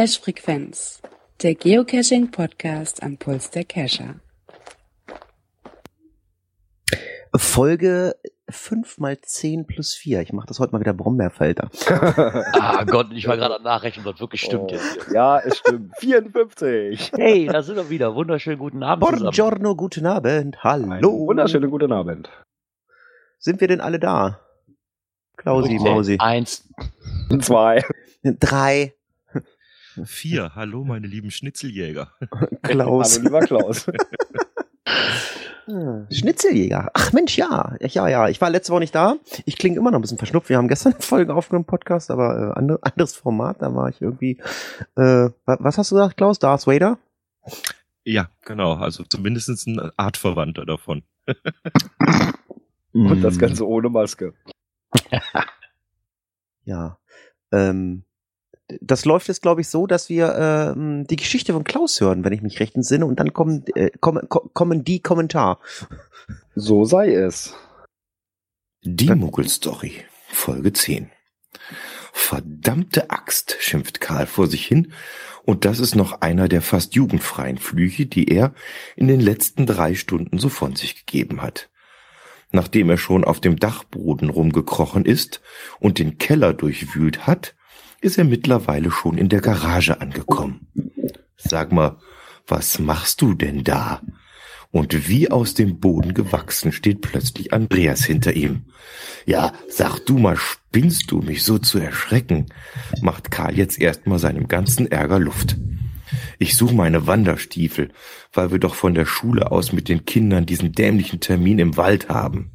Cache-Frequenz, der Geocaching-Podcast am Puls der Cacher. Folge 5 mal 10 plus 4. Ich mache das heute mal wieder Brombeerfelder. ah Gott, ich war gerade am Nachrechnen, was wirklich stimmt Oh, jetzt. Ja, es stimmt. 54. Hey, da sind wir wieder. Wunderschönen guten Abend zusammen. Buongiorno, guten Abend. Einen Hallo. wunderschönen guten Abend. Sind wir denn alle da? Klausi, Okay. Mausi. Eins. Zwei. Drei. Vier. Hallo, meine lieben Schnitzeljäger. Klaus. Hallo, lieber Klaus. Ah, Schnitzeljäger. Ach Mensch, ja. Ja, ja. Ich war letzte Woche nicht da. Ich klinge immer noch ein bisschen verschnupft. Wir haben gestern eine Folge aufgenommen, Podcast, aber äh, andere, anderes Format. Da war ich irgendwie. Äh, wa- was hast du gesagt, Klaus? Darth Vader? Ja, genau. Also zumindest ein Artverwandter davon. Und das Mm, Ganze ohne Maske. Ja. Ähm, das läuft jetzt, glaube ich, so, dass wir ähm, die Geschichte von Klaus hören, wenn ich mich recht entsinne, und dann kommen, äh, kommen, ko- kommen die Kommentar. So sei es. Die Muggelstory, Folge 10. Verdammte Axt, schimpft Karl vor sich hin, und das ist noch einer der fast jugendfreien Flüche, die er in den letzten drei Stunden so von sich gegeben hat. Nachdem er schon auf dem Dachboden rumgekrochen ist und den Keller durchwühlt hat, ist er mittlerweile schon in der Garage angekommen. Sag mal, was machst du denn da? Und wie aus dem Boden gewachsen steht plötzlich Andreas hinter ihm. Ja, sag du mal, spinnst du mich so zu erschrecken? Macht Karl jetzt erstmal seinem ganzen Ärger Luft. Ich suche meine Wanderstiefel, weil wir doch von der Schule aus mit den Kindern diesen dämlichen Termin im Wald haben.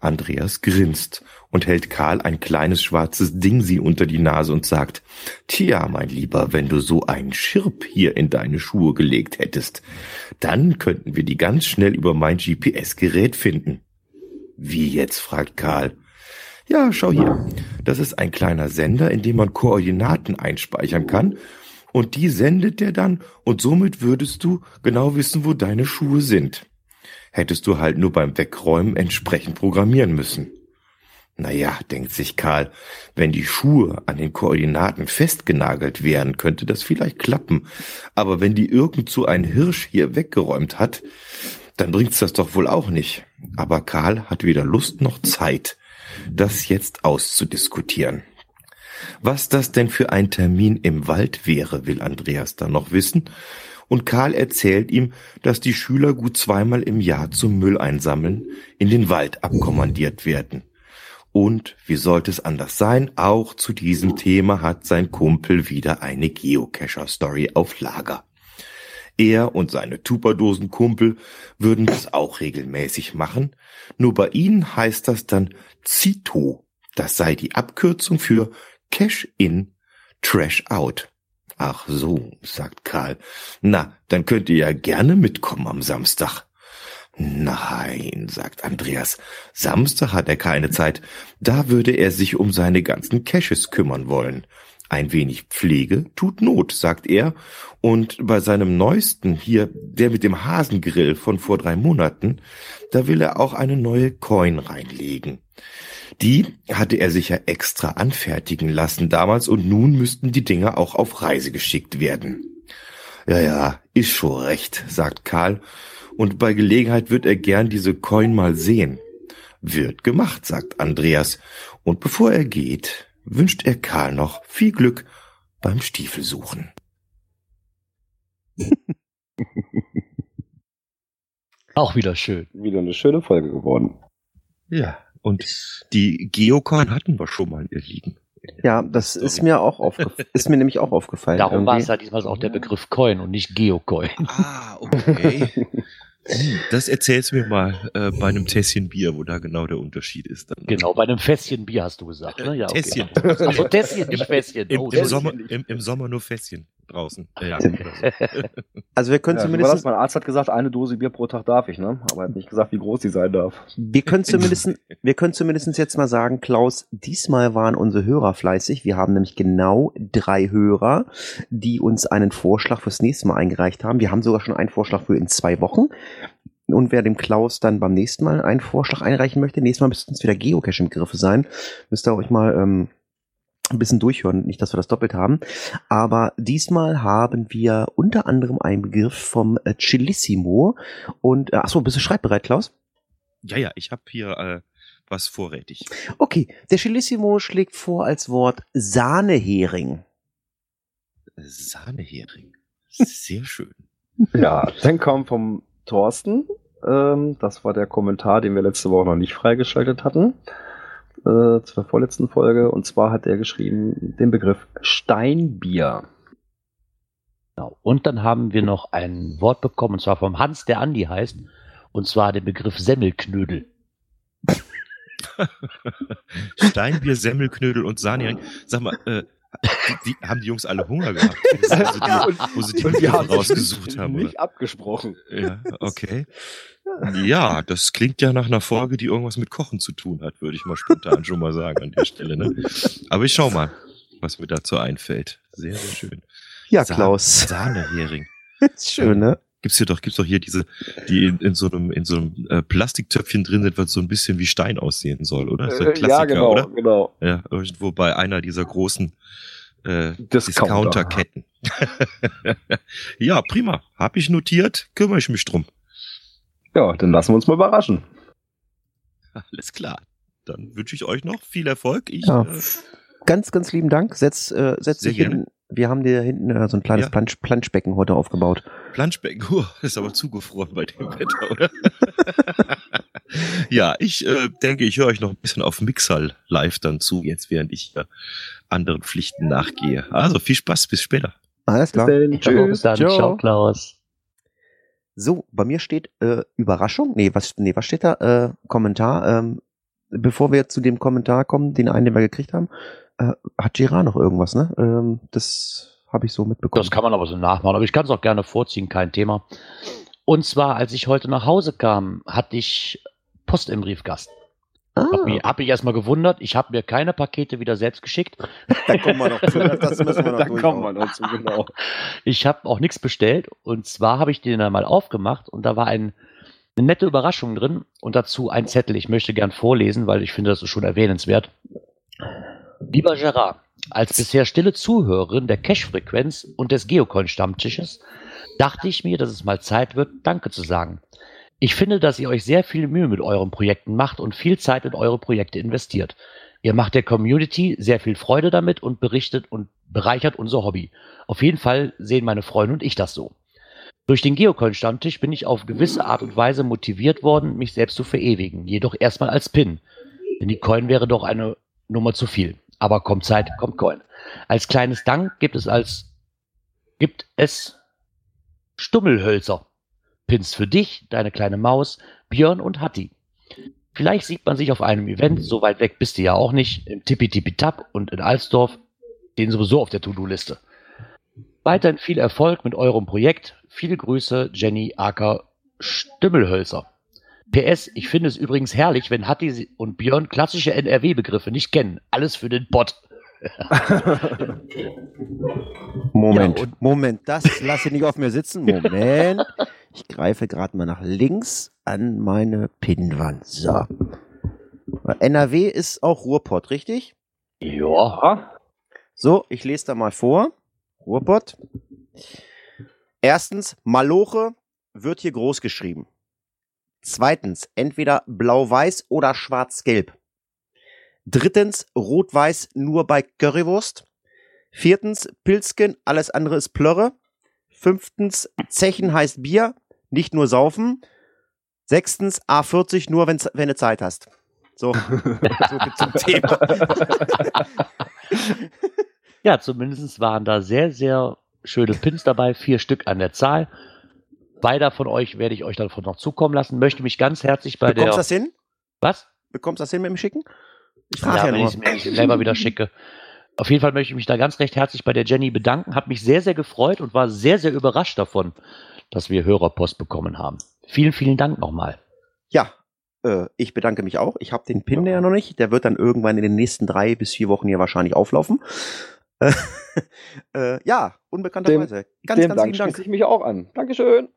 Andreas grinst und hält Karl ein kleines schwarzes Ding sie unter die Nase und sagt, Tja, mein Lieber, wenn du so einen Schirp hier in deine Schuhe gelegt hättest, dann könnten wir die ganz schnell über mein GPS-Gerät finden. Wie jetzt? fragt Karl. Ja, schau hier. Das ist ein kleiner Sender, in dem man Koordinaten einspeichern kann. Und die sendet der dann und somit würdest du genau wissen, wo deine Schuhe sind. Hättest du halt nur beim Wegräumen entsprechend programmieren müssen. Naja, denkt sich Karl, wenn die Schuhe an den Koordinaten festgenagelt wären, könnte das vielleicht klappen. Aber wenn die irgend so ein Hirsch hier weggeräumt hat, dann bringt's das doch wohl auch nicht. Aber Karl hat weder Lust noch Zeit, das jetzt auszudiskutieren. Was das denn für ein Termin im Wald wäre, will Andreas dann noch wissen. Und Karl erzählt ihm, dass die Schüler gut zweimal im Jahr zum Müll einsammeln in den Wald abkommandiert werden. Und wie sollte es anders sein? Auch zu diesem Thema hat sein Kumpel wieder eine Geocacher-Story auf Lager. Er und seine Tuperdosen-Kumpel würden das auch regelmäßig machen. Nur bei ihnen heißt das dann CITO. Das sei die Abkürzung für Cash in, Trash out. Ach so, sagt Karl. Na, dann könnt ihr ja gerne mitkommen am Samstag. Nein, sagt Andreas. Samstag hat er keine Zeit. Da würde er sich um seine ganzen Caches kümmern wollen. Ein wenig Pflege tut Not, sagt er. Und bei seinem neuesten hier, der mit dem Hasengrill von vor drei Monaten, da will er auch eine neue Coin reinlegen. Die hatte er sich ja extra anfertigen lassen damals und nun müssten die Dinger auch auf Reise geschickt werden. Ja, ja, ist schon recht, sagt Karl. Und bei Gelegenheit wird er gern diese Coin mal sehen. Wird gemacht, sagt Andreas. Und bevor er geht, wünscht er Karl noch viel Glück beim Stiefelsuchen. Auch wieder schön. Wieder eine schöne Folge geworden. Ja. Und die Geocoin hatten wir schon mal ihr Liegen. Ja, das ist mir auch aufgefallen. Ist mir nämlich auch aufgefallen. Darum war es ja diesmal auch der Begriff Coin und nicht Geocoin. Ah, okay. Das erzählst du mir mal äh, bei einem Tässchen Bier, wo da genau der Unterschied ist. Dann. Genau, bei einem Fässchen Bier hast du gesagt. Ne? Ja, okay. Tässchen. Achso, Tässchen, nicht Fässchen. Im, Oh, im. Sommer, im, Im Sommer nur Fässchen draußen. Ja, Also wir können Ja, zumindest, das? Mein Arzt hat gesagt, eine Dose Bier pro Tag darf ich, ne? Aber er hat nicht gesagt, wie groß die sein darf. wir können zumindest, wir können zumindest jetzt mal sagen, Klaus, diesmal waren unsere Hörer fleißig. Wir haben nämlich genau drei Hörer, die uns einen Vorschlag fürs nächste Mal eingereicht haben. Wir haben sogar schon einen Vorschlag für in zwei Wochen. Und wer dem Klaus dann beim nächsten Mal einen Vorschlag einreichen möchte, nächstes Mal müssten es wieder Geocache im Griffe sein, müsst ihr euch mal ähm, ein bisschen durchhören, nicht, dass wir das doppelt haben. Aber diesmal haben wir unter anderem einen Begriff vom äh, Chilissimo. Und, äh, achso, bist du schreibbereit, Klaus? Ja, ja, ich habe hier äh, was vorrätig. Okay, der Chilissimo schlägt vor als Wort Sahnehering. Sahnehering. Sehr schön. Ja, dann kam vom Thorsten. Ähm, das war der Kommentar, den wir letzte Woche noch nicht freigeschaltet hatten. Äh, zur vorletzten Folge. Und zwar hat er geschrieben den Begriff Steinbier. Genau. Und dann haben wir noch ein Wort bekommen, und zwar vom Hans, der Andi heißt, und zwar den Begriff Semmelknödel. Steinbier, Semmelknödel und Sahnehering. Sag mal, äh, die, die, haben die Jungs alle Hunger gehabt? Also die, wo sie die Und wir haben rausgesucht haben. nicht Oder? abgesprochen. Ja, okay. Ja, das klingt ja nach einer Folge, die irgendwas mit Kochen zu tun hat, würde ich mal spontan schon mal sagen an der Stelle. Ne? Aber ich schau mal, was mir dazu einfällt. Sehr, sehr schön. Ja, Klaus. Sahnehering. Schön, ne? Gibt's hier doch, gibt's doch hier diese, die in, in so einem, in so einem äh, Plastiktöpfchen drin sind, was so ein bisschen wie Stein aussehen soll, oder? Ist ein Äh, ja, genau, oder? genau. Ja, irgendwo bei einer dieser großen äh, Discounter. Discounter-Ketten. ja, prima. Hab ich notiert, kümmere ich mich drum. Ja, dann lassen wir uns mal überraschen. Alles klar. Dann wünsche ich euch noch viel Erfolg. Ich, Ja. äh, Ganz, ganz lieben Dank. Setz, äh, setz dich gerne. Wir haben dir hinten äh, so ein kleines Ja. Plansch, Planschbecken heute aufgebaut. Planschbecken, uh, ist aber zugefroren bei dem Wetter, oder? ja, ich äh, denke, ich höre euch noch ein bisschen auf Mixal live dann zu, jetzt während ich äh, anderen Pflichten nachgehe. Also viel Spaß, bis später. Alles klar. Bis dann. Ciao, bis Tschüss. dann. Ciao. Ciao, Klaus. So, bei mir steht äh, Überraschung. Nee, was, nee, was steht da? Äh, Kommentar. Ähm, bevor wir zu dem Kommentar kommen, den einen, den wir gekriegt haben, äh, hat Gerard noch irgendwas, ne? Ähm, das habe ich so mitbekommen. Das kann man aber so nachmachen, aber ich kann es auch gerne vorziehen, kein Thema. Und zwar, als ich heute nach Hause kam, hatte ich Post im Briefkasten. ah, Hab mich, hab mich erstmal gewundert, ich habe mir keine Pakete wieder selbst geschickt. da kommen wir noch zu. Das müssen wir noch Da kommen wir noch zu, genau. Ich habe auch nichts bestellt und zwar habe ich den dann mal aufgemacht und da war ein, eine nette Überraschung drin und dazu ein Zettel. Ich möchte gern vorlesen, weil ich finde, das ist schon erwähnenswert. Lieber Gerard, als bisher stille Zuhörerin der Cash-Frequenz und des Geocoin-Stammtisches dachte ich mir, dass es mal Zeit wird, Danke zu sagen. Ich finde, dass ihr euch sehr viel Mühe mit euren Projekten macht und viel Zeit in eure Projekte investiert. Ihr macht der Community sehr viel Freude damit und berichtet und bereichert unser Hobby. Auf jeden Fall sehen meine Freunde und ich das so. Durch den Geocoin-Stammtisch bin ich auf gewisse Art und Weise motiviert worden, mich selbst zu verewigen, jedoch erstmal als Pin. Denn die Coin wäre doch eine Nummer zu viel. Aber kommt Zeit, kommt Coin. Als kleines Dank gibt es als gibt es Stummelhölzer. Pins für dich, deine kleine Maus, Björn und Hatti. Vielleicht sieht man sich auf einem Event, so weit weg bist du ja auch nicht, im Tippi-Tippi-Tap und in Alsdorf, den sowieso auf der To-Do-Liste. Weiterhin viel Erfolg mit eurem Projekt. Viele Grüße, Jenny Acker Stimmelhölzer. PS, ich finde es übrigens herrlich, wenn Hatti und Björn klassische NRW-Begriffe nicht kennen. Alles für den Bot. Moment, Ja, und- Moment, das lasse ich nicht auf mir sitzen. Moment. Ich greife gerade mal nach links an meine Pinnwand. So. NRW ist auch Ruhrpott, richtig? Ja. So, ich lese da mal vor. Ruhrpott. Erstens, Maloche wird hier groß geschrieben. Zweitens, entweder blau-weiß oder schwarz-gelb. Drittens, rot-weiß nur bei Currywurst. Viertens, Pilzken, alles andere ist Plörre. Fünftens, Zechen heißt Bier, nicht nur saufen. Sechstens, A40 nur, wenn du Zeit hast. So, so zum Thema. Ja, zumindest waren da sehr, sehr schöne Pins dabei. Vier Stück an der Zahl. Beide von euch werde ich euch davon noch zukommen lassen. Möchte mich ganz herzlich bei Bekommst der. das hin? Was? Bekommst das hin mit dem Schicken? Ich frage Ja, ja, wenn nur. ich es mir selber wieder schicke. Auf jeden Fall möchte ich mich da ganz recht herzlich bei der Jenny bedanken. Hat mich sehr, sehr gefreut und war sehr, sehr überrascht davon, dass wir Hörerpost bekommen haben. Vielen, vielen Dank nochmal. Ja, äh, ich bedanke mich auch. Ich habe den Pin ja noch nicht. Der wird dann irgendwann in den nächsten drei bis vier Wochen hier wahrscheinlich auflaufen. Äh, ja, unbekannterweise. Ganz, Dem ganz Dank vielen Dank. ich mich auch an. Dankeschön.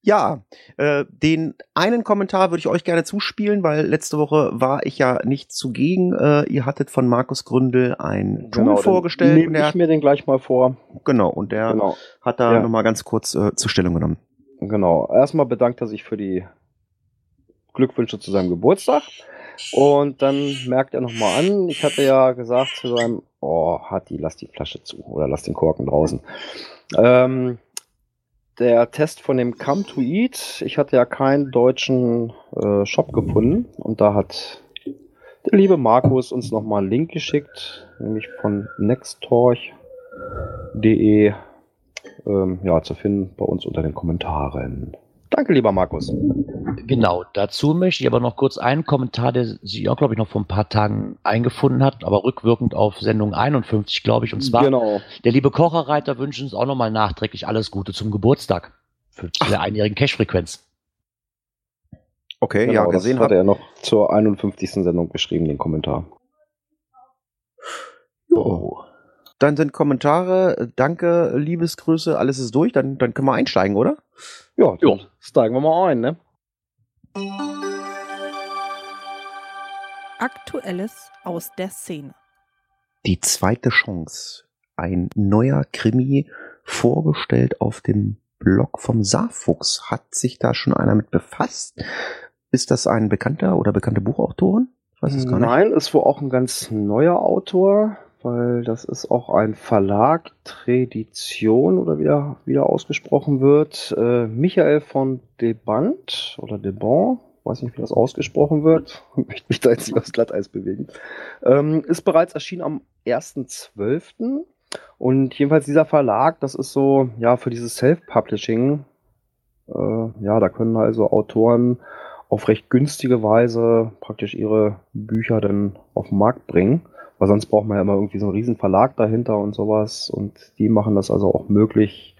Ja, äh, den einen Kommentar würde ich euch gerne zuspielen, weil letzte Woche war ich ja nicht zugegen. Äh, ihr hattet von Markus Gründel ein Tool Genau, vorgestellt. Nehme und der, ich mir den gleich mal vor. genau, und der Genau. hat da Ja. nochmal ganz kurz äh, zur Stellung genommen. Genau. Erstmal bedankt er sich für die Glückwünsche zu seinem Geburtstag. Und dann merkt er nochmal an, ich hatte ja gesagt zu seinem, oh, Hatti, lass die Flasche zu oder lass den Korken draußen. Ähm, der Test von dem Come to Eat, ich hatte ja keinen deutschen äh, Shop gefunden und da hat der liebe Markus uns nochmal einen Link geschickt, nämlich von nextorch.de ähm, ja, zu finden bei uns unter den Kommentaren. Danke, lieber Markus. Genau, dazu möchte ich aber noch kurz einen Kommentar, der sich auch, glaube ich, noch vor ein paar Tagen eingefunden hat, aber rückwirkend auf Sendung 51, glaube ich. Und zwar, genau. der liebe Kocherreiter wünscht uns auch nochmal nachträglich alles Gute zum Geburtstag. Für der einjährigen Cash-Frequenz. Okay, genau ja, gesehen hat er noch zur 51. Sendung geschrieben, den Kommentar. Oh. Dann sind Kommentare, danke, Liebesgrüße, alles ist durch, dann, dann können wir einsteigen, oder? Ja, Jo. steigen wir mal ein, ne? Aktuelles aus der Szene. Die zweite Chance. Ein neuer Krimi vorgestellt auf dem Blog vom Saarfuchs. Hat sich da schon einer mit befasst? Ist das ein bekannter oder bekannte Buchautorin? Ich weiß es gar nicht. Nein, ist wohl auch ein ganz neuer Autor, weil das ist auch ein Verlag, Tradition oder wieder, wieder ausgesprochen wird. Äh, Michael von Deband oder Debon, weiß nicht, wie das ausgesprochen wird, möchte mich da jetzt nicht aufs Glatteis bewegen, ähm, ist bereits erschienen am 1.12. Und jedenfalls dieser Verlag, das ist so, ja, für dieses Self-Publishing, äh, ja, da können also Autoren auf recht günstige Weise praktisch ihre Bücher dann auf den Markt bringen. Weil sonst braucht man ja immer irgendwie so einen riesen Verlag dahinter und sowas. Und die machen das also auch möglich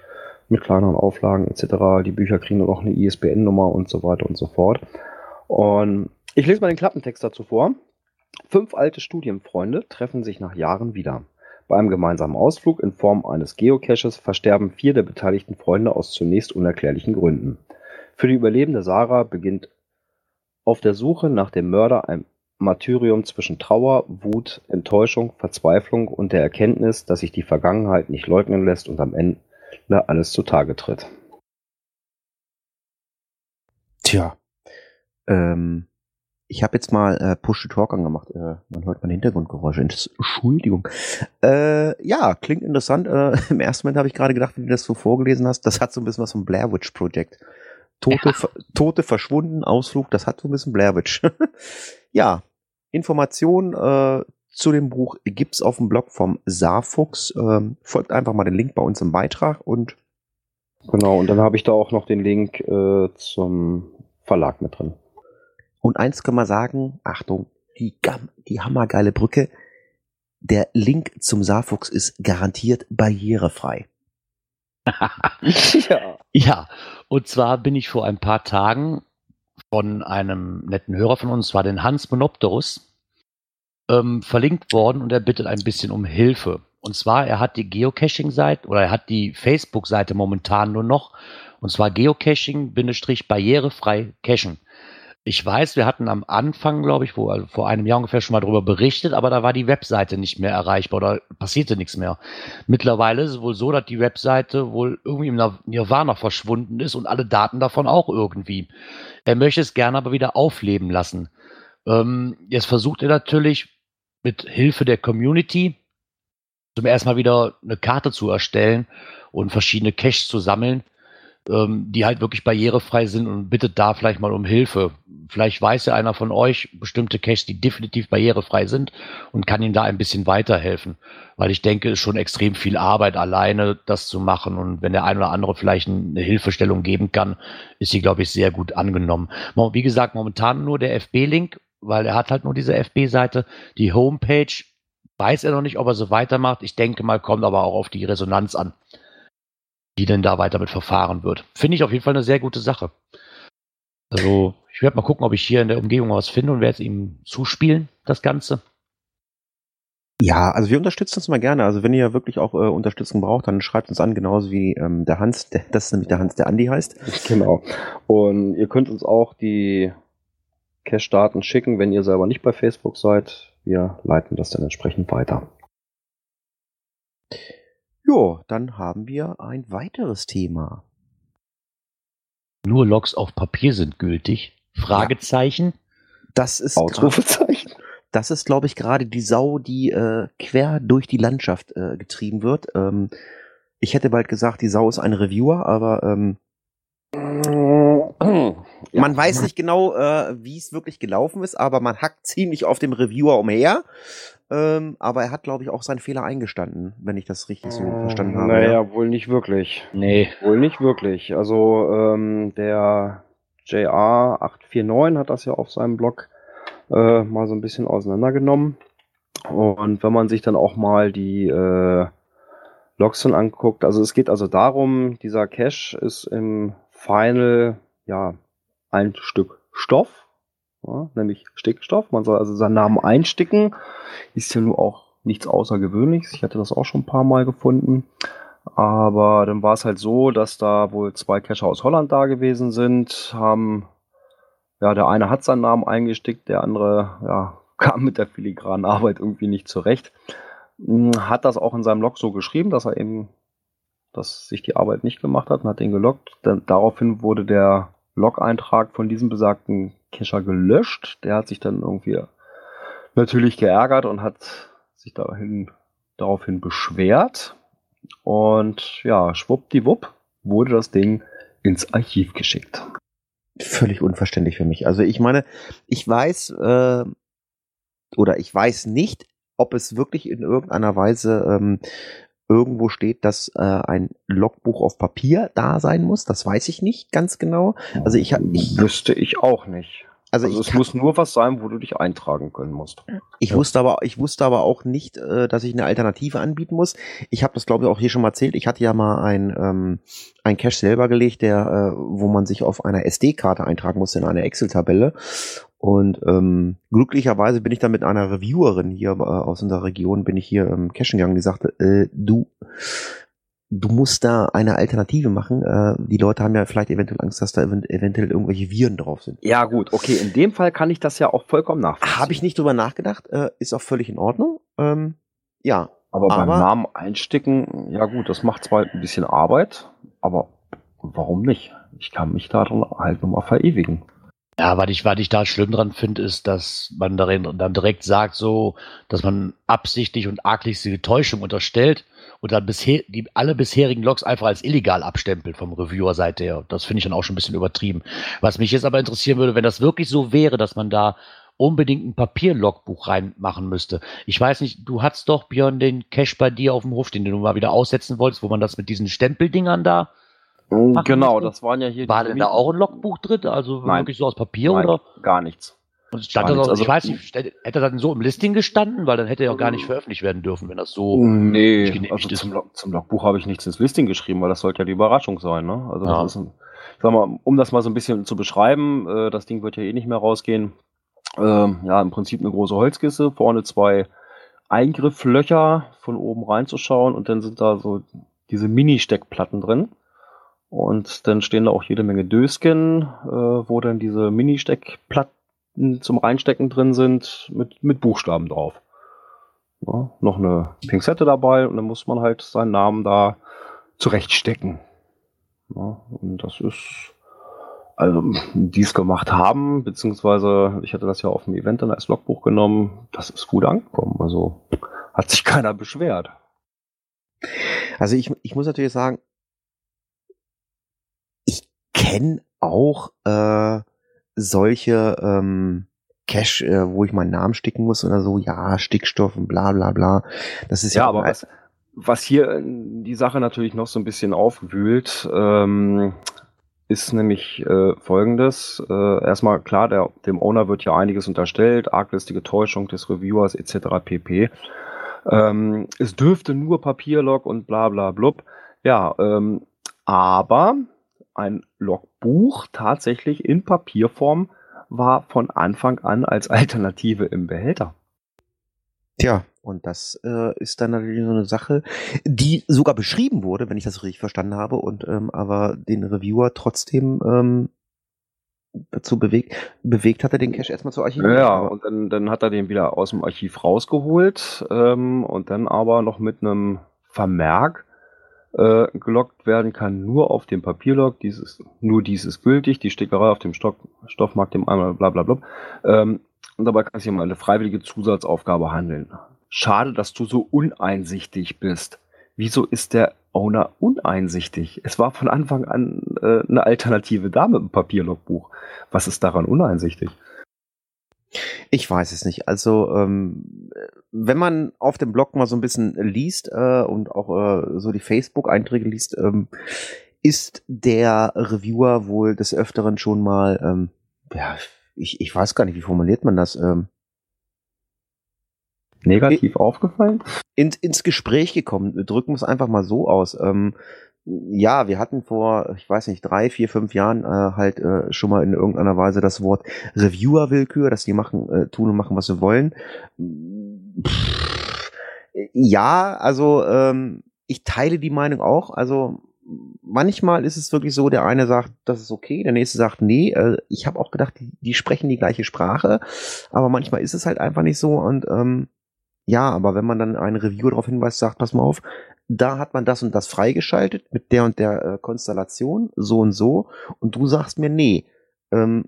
mit kleineren Auflagen etc. Die Bücher kriegen dann auch eine ISBN-Nummer und so weiter und so fort. Und ich lese mal den Klappentext dazu vor. Fünf alte Studienfreunde treffen sich nach Jahren wieder. Bei einem gemeinsamen Ausflug in Form eines Geocaches versterben vier der beteiligten Freunde aus zunächst unerklärlichen Gründen. Für die überlebende Sarah beginnt auf der Suche nach dem Mörder ein Martyrium zwischen Trauer, Wut, Enttäuschung, Verzweiflung und der Erkenntnis, dass sich die Vergangenheit nicht leugnen lässt und am Ende alles zutage tritt. Tja. Ähm, ich habe jetzt mal äh, Push to Talk angemacht. Äh, man hört meine Hintergrundgeräusche. Entschuldigung. Äh, ja, klingt interessant. Äh, Im ersten Moment habe ich gerade gedacht, wie du das so vorgelesen hast, das hat so ein bisschen was vom Blair Witch Project. Tote, ver Tote verschwunden, Ausflug, das hat so ein bisschen Blair Witch. ja, Informationen äh, zu dem Buch gibt's auf dem Blog vom Saarfuchs. Ähm, folgt einfach mal den Link bei uns im Beitrag und Genau, und dann habe ich da auch noch den Link äh, zum Verlag mit drin. Und eins kann man sagen, Achtung, die, gam- die hammergeile Brücke. Der Link zum Saarfuchs ist garantiert barrierefrei. ja. Ja, und zwar bin ich vor ein paar Tagen von einem netten Hörer von uns, war den Hans Monopterus, ähm, verlinkt worden und er bittet ein bisschen um Hilfe. Und zwar, er hat die Geocaching-Seite oder er hat die Facebook-Seite momentan nur noch, und zwar Geocaching-barrierefrei cachen. Ich weiß, wir hatten am Anfang, glaube ich, wo, also vor einem Jahr ungefähr schon mal darüber berichtet, aber da war die Webseite nicht mehr erreichbar oder passierte nichts mehr. Mittlerweile ist es wohl so, dass die Webseite wohl irgendwie im Nir- Nirvana verschwunden ist und alle Daten davon auch irgendwie. Er möchte es gerne aber wieder aufleben lassen. Ähm, jetzt versucht er natürlich mit Hilfe der Community zum ersten Mal wieder eine Karte zu erstellen und verschiedene Caches zu sammeln, ähm, die halt wirklich barrierefrei sind und bittet da vielleicht mal um Hilfe. Vielleicht weiß ja einer von euch bestimmte Caches, die definitiv barrierefrei sind und kann ihm da ein bisschen weiterhelfen. Weil ich denke, es ist schon extrem viel Arbeit alleine, das zu machen. Und wenn der ein oder andere vielleicht eine Hilfestellung geben kann, ist sie, glaube ich, sehr gut angenommen. Wie gesagt, momentan nur der FB-Link, weil er hat halt nur diese FB-Seite. Die Homepage weiß er noch nicht, ob er so weitermacht. Ich denke mal, kommt aber auch auf die Resonanz an, die denn da weiter mit verfahren wird. Finde ich auf jeden Fall eine sehr gute Sache. Also, ich werde mal gucken, ob ich hier in der Umgebung was finde und werde es ihm zuspielen, das Ganze. Ja, also wir unterstützen uns mal gerne. Also wenn ihr wirklich auch äh, Unterstützung braucht, dann schreibt uns an, genauso wie ähm, der Hans, der, das ist nämlich der Hans, der Andi heißt. Genau. Und ihr könnt uns auch die Cache-Daten schicken, wenn ihr selber nicht bei Facebook seid. Wir leiten das dann entsprechend weiter. Jo, dann haben wir ein weiteres Thema. Nur Logs auf Papier sind gültig. Fragezeichen. Das ist Ausrufezeichen. das ist, glaube ich, gerade die Sau, die äh, quer durch die Landschaft äh, getrieben wird. Ähm, ich hätte bald gesagt, die Sau ist ein Reviewer, aber ähm, man weiß nicht genau, äh, wie es wirklich gelaufen ist, aber man hackt ziemlich auf dem Reviewer umher. Ähm, aber er hat, glaube ich, auch seinen Fehler eingestanden, wenn ich das richtig so verstanden habe. Naja, ja. wohl nicht wirklich. Nee. Wohl nicht wirklich. Also ähm, der JR849 hat das ja auf seinem Blog äh, mal so ein bisschen auseinandergenommen. Und wenn man sich dann auch mal die äh, Logs dann anguckt, also es geht also darum, dieser Cache ist im Final ja ein Stück Stoff, ja, nämlich Stickstoff. Man soll also seinen Namen einsticken. Ist ja nur auch nichts Außergewöhnliches. Ich hatte das auch schon ein paar Mal gefunden. Aber dann war es halt so, dass da wohl zwei Cacher aus Holland da gewesen sind, haben, ja, der eine hat seinen Namen eingestickt, der andere, ja, kam mit der filigranen Arbeit irgendwie nicht zurecht. Hm, Hat das auch in seinem Log so geschrieben, dass er eben, dass sich die Arbeit nicht gemacht hat und hat den gelockt. Dann, daraufhin wurde der Log-Eintrag von diesem besagten Cacher gelöscht. Der hat sich dann irgendwie natürlich geärgert und hat sich dahin, daraufhin beschwert. Und ja, schwuppdiwupp wurde das Ding ins Archiv geschickt. Völlig unverständlich für mich. Also ich meine, ich weiß äh, oder ich weiß nicht, ob es wirklich in irgendeiner Weise ähm, irgendwo steht, dass äh, ein Logbuch auf Papier da sein muss. Das weiß ich nicht ganz genau. Also ich, ich Wüsste ich auch nicht. also, Also, es kann- muss nur was sein, wo du dich eintragen können musst. ich wusste aber ich wusste aber auch nicht, äh, dass ich eine Alternative anbieten muss. Ich habe das glaube ich auch hier schon mal erzählt. Ich hatte ja mal ein ähm, ein Cache selber gelegt, der äh, wo man sich auf einer SD-Karte eintragen musste in einer Excel-Tabelle. Und ähm, glücklicherweise bin ich dann mit einer Reviewerin hier äh, aus unserer Region, bin ich hier ähm, cashen gegangen, die sagte, äh, du, du musst da eine Alternative machen. Äh, die Leute haben ja vielleicht eventuell Angst, dass da event eventuell irgendwelche Viren drauf sind. Ja, gut, okay, in dem Fall kann ich das ja auch vollkommen nachvollziehen. Habe ich nicht drüber nachgedacht, äh, ist auch völlig in Ordnung. Ähm, ja, Aber beim aber- Namen einsticken, ja gut, das macht zwar ein bisschen Arbeit, aber warum nicht? Ich kann mich darin halt nochmal verewigen. Ja, was ich, was ich da schlimm dran finde, ist, dass man darin dann direkt sagt, so, dass man absichtlich und arglichste Täuschung unterstellt und dann bisher, die alle bisherigen Logs einfach als illegal abstempelt vom Reviewer-Seite her. Das finde ich dann auch schon ein bisschen übertrieben. Was mich jetzt aber interessieren würde, wenn das wirklich so wäre, dass man da unbedingt ein Papierlogbuch reinmachen müsste. Ich weiß nicht, du hattest doch, Björn, den Cache bei dir auf dem Hof, den du mal wieder aussetzen wolltest, wo man das mit diesen Stempeldingern da, Machen genau, müssen? das waren ja hier war denn da auch ein Logbuch drin? Also Nein. wirklich so aus Papier Nein, oder? gar nichts. Und stand Gar das auch, ich also- weiß nicht, hätte das dann so im Listing gestanden, weil dann hätte er auch gar nicht veröffentlicht werden dürfen, wenn das so. Nee, nicht genehmigt also ist. zum, Log, zum Logbuch habe ich nichts ins Listing geschrieben, weil das sollte ja die Überraschung sein. Ne? Also Ja. das ist ein, ich sag mal, um das mal so ein bisschen zu beschreiben, äh, das Ding wird ja eh nicht mehr rausgehen. Ähm, ja, im Prinzip eine große Holzkiste, vorne zwei Eingrifflöcher von oben reinzuschauen und dann sind da so diese Mini-Steckplatten drin. Und dann stehen da auch jede Menge Dösken, äh, wo dann diese Mini-Steckplatten zum Reinstecken drin sind, mit, mit Buchstaben drauf. Ja, noch eine Pinzette dabei und dann muss man halt seinen Namen da zurechtstecken. Ja, und das ist, also, die es gemacht haben, beziehungsweise ich hatte das ja auf dem Event dann als Logbuch genommen, das ist gut angekommen. Also hat sich keiner beschwert. Also ich, ich muss natürlich sagen, kenne auch äh, solche ähm, Cache, äh, wo ich meinen Namen sticken muss oder so, ja, Stickstoff und bla bla bla. Das ist ja, Ja, aber was, was hier die Sache natürlich noch so ein bisschen aufwühlt, ähm, ist nämlich äh, folgendes. Äh, erstmal klar, der, dem Owner wird ja einiges unterstellt, arglistige Täuschung des Reviewers etc. pp. Ähm, es dürfte nur Papierlog und bla bla blub. Ja, ähm, aber ein Logbuch tatsächlich in Papierform war von Anfang an als Alternative im Behälter. Tja, Und das äh, ist dann natürlich so eine Sache, die sogar beschrieben wurde, wenn ich das richtig verstanden habe, und ähm, aber den Reviewer trotzdem ähm, dazu bewegt, bewegt hat, er den Cache erstmal zu archivieren. Ja, und dann, dann hat er den wieder aus dem Archiv rausgeholt ähm, und dann aber noch mit einem Vermerk äh, gelockt werden kann, nur auf dem Papierlog, dieses, nur dies ist gültig, die Stickerei auf dem Stock, Stoffmarkt, dem einmal bla bla bla. Ähm, und dabei kann es sich um eine freiwillige Zusatzaufgabe handeln. Schade, dass du so uneinsichtig bist. Wieso ist der Owner uneinsichtig? Es war von Anfang an äh, eine Alternative da mit dem Papierlogbuch. Was ist daran uneinsichtig? Ich weiß es nicht. Also, ähm, wenn man auf dem Blog mal so ein bisschen liest äh, und auch äh, so die Facebook-Einträge liest, ähm, ist der Reviewer wohl des Öfteren schon mal, ähm, ja, ich, ich weiß gar nicht, wie formuliert man das, ähm, Negativ aufgefallen? in, ins Gespräch gekommen. Drücken wir es einfach mal so aus. Ähm, ja, wir hatten vor, ich weiß nicht, drei, vier, fünf Jahren äh, halt äh, schon mal in irgendeiner Weise das Wort Reviewer-Willkür, dass die machen, äh, tun und machen, was sie wollen. Pff, ja, also ähm, ich teile die Meinung auch. Also manchmal ist es wirklich so, der eine sagt, das ist okay, der nächste sagt, nee. Äh, ich habe auch gedacht, die, die sprechen die gleiche Sprache, aber manchmal ist es halt einfach nicht so und ähm, ja, aber wenn man dann einen Reviewer darauf hinweist, sagt, pass mal auf, da hat man das und das freigeschaltet mit der und der äh, Konstellation, so und so, und du sagst mir, nee, ähm,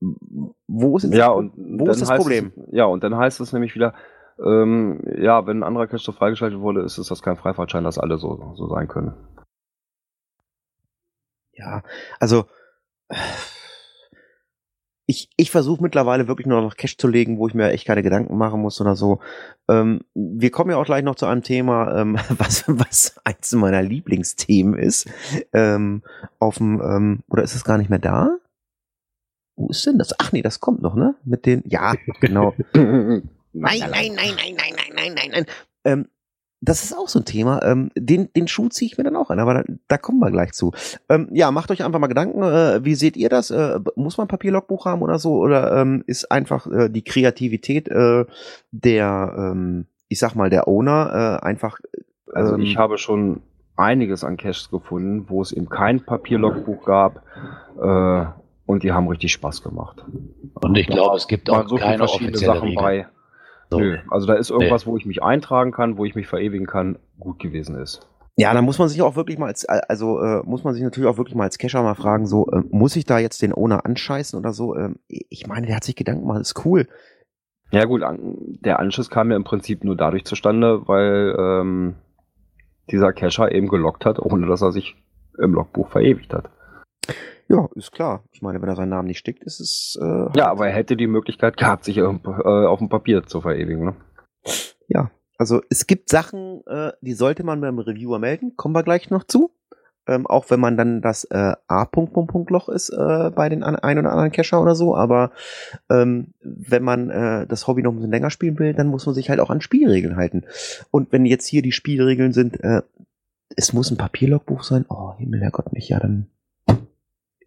wo ist jetzt Ja, das, und wo ist das Problem? Es, ja, und dann heißt es nämlich wieder, ähm, ja, wenn ein anderer Cache freigeschaltet wurde, ist es das kein Freifahrtschein, dass alle so, so sein können. Ja, also ich, ich versuche mittlerweile wirklich nur noch Cash zu legen, wo ich mir echt keine Gedanken machen muss oder so. Ähm, wir kommen ja auch gleich noch zu einem Thema, ähm, was, was eins meiner Lieblingsthemen ist. Ähm, auf dem, ähm, oder ist es gar nicht mehr da? Wo ist denn das? Ach nee, das kommt noch, ne? Mit den, ja, genau. Nein, nein, nein, nein, nein, nein, nein, nein, nein. Ähm, das ist auch so ein Thema. Ähm, den, den Schuh ziehe ich mir dann auch an, aber da, da kommen wir gleich zu. Ähm, ja, macht euch einfach mal Gedanken. Äh, wie seht ihr das? Äh, muss man Papierlogbuch haben oder so? Oder ähm, ist einfach äh, die Kreativität äh, der, ähm, ich sag mal, der Owner äh, einfach. Also ähm, ich habe schon einiges an Caches gefunden, wo es eben kein Papierlogbuch gab äh, und die haben richtig Spaß gemacht. Und ich glaube, es gibt auch so viele keine verschiedene offizielle Sachen Regel. bei. So. Nö, also da ist irgendwas, wo ich mich eintragen kann, wo ich mich verewigen kann, gut gewesen ist. Ja, da muss man sich auch wirklich mal als, also äh, muss man sich natürlich auch wirklich mal als Cacher mal fragen, so, äh, muss ich da jetzt den Owner anscheißen oder so? Ähm, ich meine, der hat sich Gedanken gemacht, ist cool. Ja gut, an, der Anschluss kam ja im Prinzip nur dadurch zustande, weil ähm, dieser Cacher eben gelockt hat, ohne dass er sich im Logbuch verewigt hat. Ja, ist klar. Ich meine, wenn er seinen Namen nicht stickt, ist es. Äh, Ja, aber er hätte die Möglichkeit gehabt, sich äh, auf dem Papier zu verewigen. Ne? Ja, also es gibt Sachen, äh, die sollte man beim Reviewer melden, kommen wir gleich noch zu. Ähm, auch wenn man dann das äh, A-Punkt-Punkt-Punkt-Loch ist äh, bei den an, ein oder anderen Cacher oder so, aber ähm, wenn man äh, das Hobby noch ein bisschen länger spielen will, dann muss man sich halt auch an Spielregeln halten. Und wenn jetzt hier die Spielregeln sind, äh, es muss ein Papierlogbuch sein, oh Himmel, Herrgott nicht, ja, dann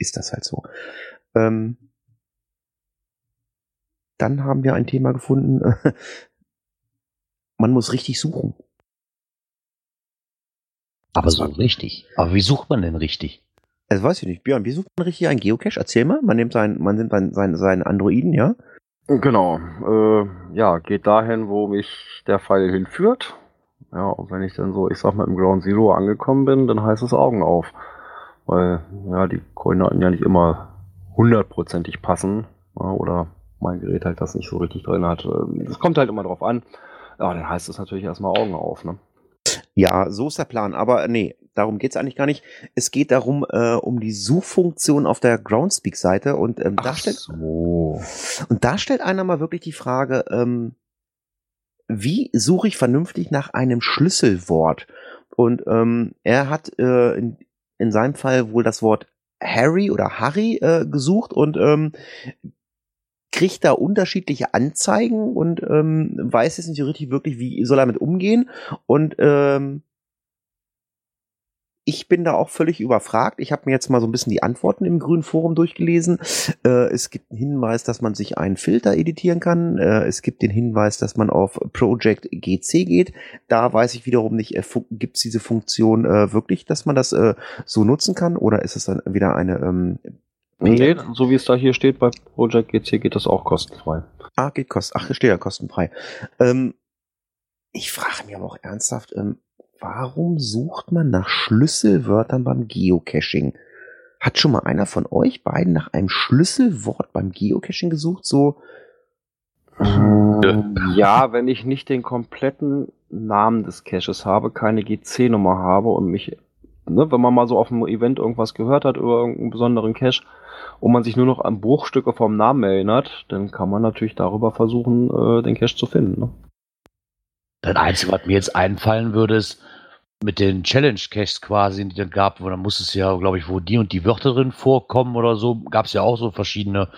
ist das halt so. Ähm, dann haben wir ein Thema gefunden, man muss richtig suchen. Aber so richtig. Aber wie sucht man denn richtig? Also weiß ich nicht, Björn, wie sucht man richtig einen Geocache? Erzähl mal, man nimmt seinen, man nimmt seinen, seinen, seinen Androiden, ja? Genau. Äh, ja, geht dahin, wo mich der Pfeil hinführt. Ja, und wenn ich dann so, ich sag mal, im Ground Zero angekommen bin, dann heißt es Augen auf. Weil, ja, die Koordinaten ja nicht immer hundertprozentig passen. Oder mein Gerät halt das nicht so richtig drin hat. Es kommt halt immer drauf an. Ja, dann heißt es natürlich erstmal Augen auf, ne? Ja, so ist der Plan. Aber nee, darum geht's eigentlich gar nicht. Es geht darum, äh, um die Suchfunktion auf der Groundspeak-Seite und ähm, da stellt so. und da stellt einer mal wirklich die Frage, ähm, wie suche ich vernünftig nach einem Schlüsselwort? Und ähm, er hat äh, in, in seinem Fall wohl das Wort Harry oder Harry äh, gesucht und ähm, kriegt da unterschiedliche Anzeigen und ähm, weiß jetzt nicht richtig wirklich, wie soll er damit umgehen. Und ähm, ich bin da auch völlig überfragt. Ich habe mir jetzt mal so ein bisschen die Antworten im grünen Forum durchgelesen. Äh, es gibt einen Hinweis, dass man sich einen Filter editieren kann. Äh, es gibt den Hinweis, dass man auf Project GC geht. Da weiß ich wiederum nicht, äh, gibt es diese Funktion äh, wirklich, dass man das äh, so nutzen kann? Oder ist es dann wieder eine ähm, Nee, so wie es da hier steht bei Project GC geht das auch kostenfrei. Ah, geht kost. Ach, steht ja kostenfrei. Ähm, ich frage mich aber auch ernsthaft, ähm, warum sucht man nach Schlüsselwörtern beim Geocaching? Hat schon mal einer von euch beiden nach einem Schlüsselwort beim Geocaching gesucht? So, Ähm, Ja, wenn ich nicht den kompletten Namen des Caches habe, keine GC-Nummer habe und mich, ne, wenn man mal so auf einem Event irgendwas gehört hat über irgendeinen besonderen Cache und man sich nur noch an Bruchstücke vom Namen erinnert, dann kann man natürlich darüber versuchen, äh, den Cache zu finden. Ne? Das Einzige, was mir jetzt einfallen würde, ist mit den Challenge-Caches quasi, die dann gab, wo dann muss es ja, glaube ich, wo die und die Wörter drin vorkommen oder so, gab es ja auch so verschiedene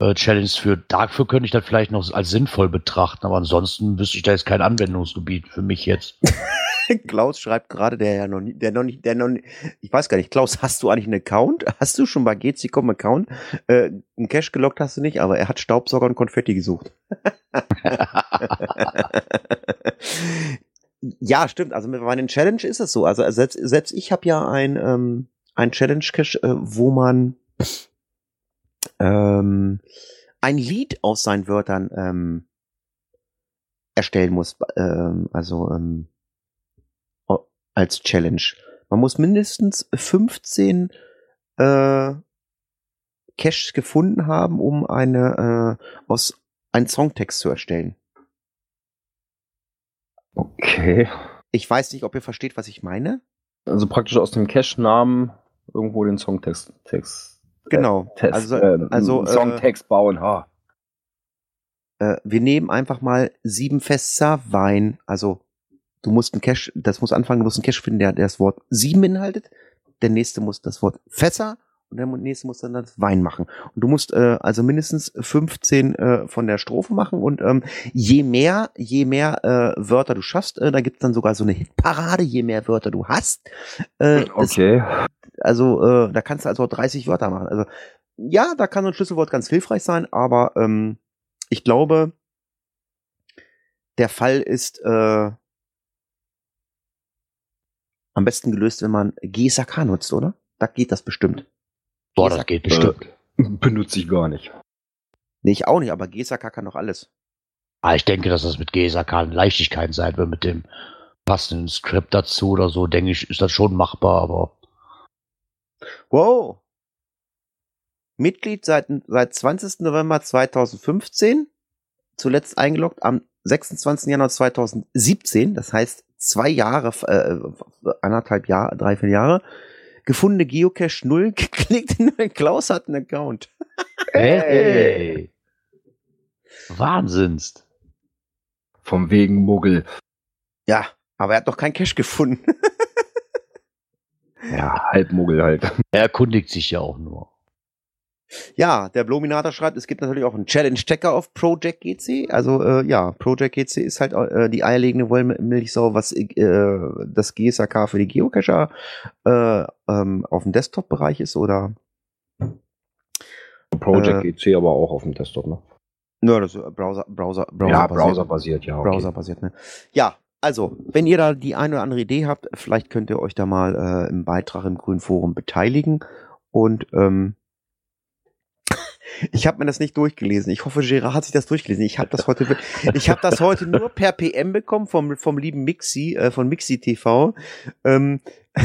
äh, Challenges für. Dafür könnte ich das vielleicht noch als sinnvoll betrachten, aber ansonsten wüsste ich da jetzt kein Anwendungsgebiet für mich jetzt. Klaus schreibt gerade, der ja noch nie, der noch nicht, der noch nie, ich weiß gar nicht, Klaus, hast du eigentlich einen Account? Hast du schon bei GC.com Account? Äh, einen Cache gelockt hast du nicht, aber er hat Staubsauger und Konfetti gesucht. ja, stimmt. Also bei meinen Challenge ist es so. Also selbst, selbst ich habe ja ein, ähm, ein Challenge-Cache, äh, wo man ähm, ein Lied aus seinen Wörtern ähm, erstellen muss. Ähm, also ähm, als Challenge. Man muss mindestens 15 äh, Caches gefunden haben, um eine äh, aus einen Songtext zu erstellen. Okay. Ich weiß nicht, ob ihr versteht, was ich meine. Also praktisch aus dem Cache-Namen irgendwo den Songtext Text, Genau. Test, also, äh, also äh, Songtext bauen. Ha. äh, wir nehmen einfach mal sieben Fässer Wein. Also du musst ein Cache, das muss anfangen, du musst einen Cache finden, der, der das Wort sieben beinhaltet. Der nächste muss das Wort Fässer und der nächste muss dann das Wein machen. Und du musst äh, also mindestens 15 äh, von der Strophe machen und ähm, je mehr, je mehr äh, Wörter du schaffst, äh, da gibt's dann sogar so eine Hitparade, je mehr Wörter du hast. Äh, es- Okay. also äh, da kannst du also auch 30 Wörter machen. Also ja, da kann so ein Schlüsselwort ganz hilfreich sein, aber ähm, ich glaube, der Fall ist äh, am besten gelöst, wenn man GSAK nutzt, oder? Da geht das bestimmt. Boah, das geht bestimmt. Benutze ich gar nicht. Nee, ich auch nicht, aber GSAK kann doch alles. Ah, ich denke, dass das mit GSAK eine Leichtigkeit sein wird, mit dem passenden Skript dazu oder so, denke ich, ist das schon machbar, aber Wow. Mitglied seit, seit 20. November 2015. Zuletzt eingeloggt am 26. Januar 2017. Das heißt zwei Jahre, äh, anderthalb Jahre, drei, vier Jahre. Gefundene Geocache null, geklickt. Klaus hat einen Account. hey. Wahnsinnst. Vom wegen Muggel. Ja, aber er hat noch keinen Cache gefunden. Ja, Halbmuggel halt. Er erkundigt sich ja auch nur. Ja, der Blominator schreibt, es gibt natürlich auch einen Challenge-Checker auf Project GC. Also äh, ja, Project GC ist halt äh, die eierlegende Wollmilchsau, was äh, das GSAK für die Geocacher äh, ähm, auf dem Desktop-Bereich ist oder Project Äh, GC aber auch auf dem Desktop, ne? Nö, das ist Browser, Browser, Browser ja, basiert. browserbasiert, ja. Okay. Browser-basiert, ne? Ja, also, wenn ihr da die eine oder andere Idee habt, vielleicht könnt ihr euch da mal äh, im Beitrag im Grünen Forum beteiligen. Und ähm, ich habe mir das nicht durchgelesen. Ich hoffe, Gerard hat sich das durchgelesen. Ich habe das heute, ich habe das heute nur per PM bekommen vom vom lieben Mixi äh, von Mixi TV. Ähm,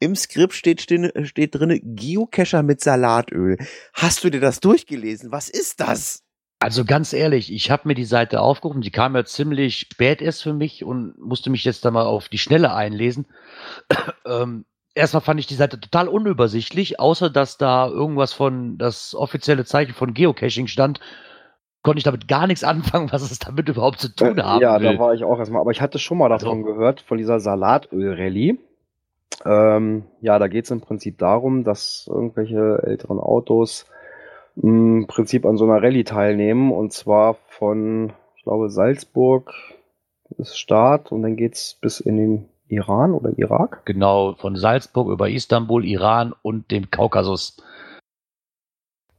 Im Skript steht, steht, drinne Geocacher mit Salatöl. Hast du dir das durchgelesen? Was ist das? Also ganz ehrlich, ich habe mir die Seite aufgerufen, die kam ja ziemlich spät erst für mich und musste mich jetzt da mal auf die Schnelle einlesen. ähm, erstmal fand ich die Seite total unübersichtlich, außer dass da irgendwas von das offizielle Zeichen von Geocaching stand, konnte ich damit gar nichts anfangen, was es damit überhaupt zu tun haben Äh, ja, will. da war ich auch erstmal. Aber ich hatte schon mal davon Also- gehört, von dieser Salatöl-Rallye. Ähm, ja, da geht es im Prinzip darum, dass irgendwelche älteren Autos im Prinzip an so einer Rallye teilnehmen. Und zwar von, ich glaube, Salzburg ist Start und dann geht's bis in den Iran oder Irak? Genau, von Salzburg über Istanbul, Iran und dem Kaukasus.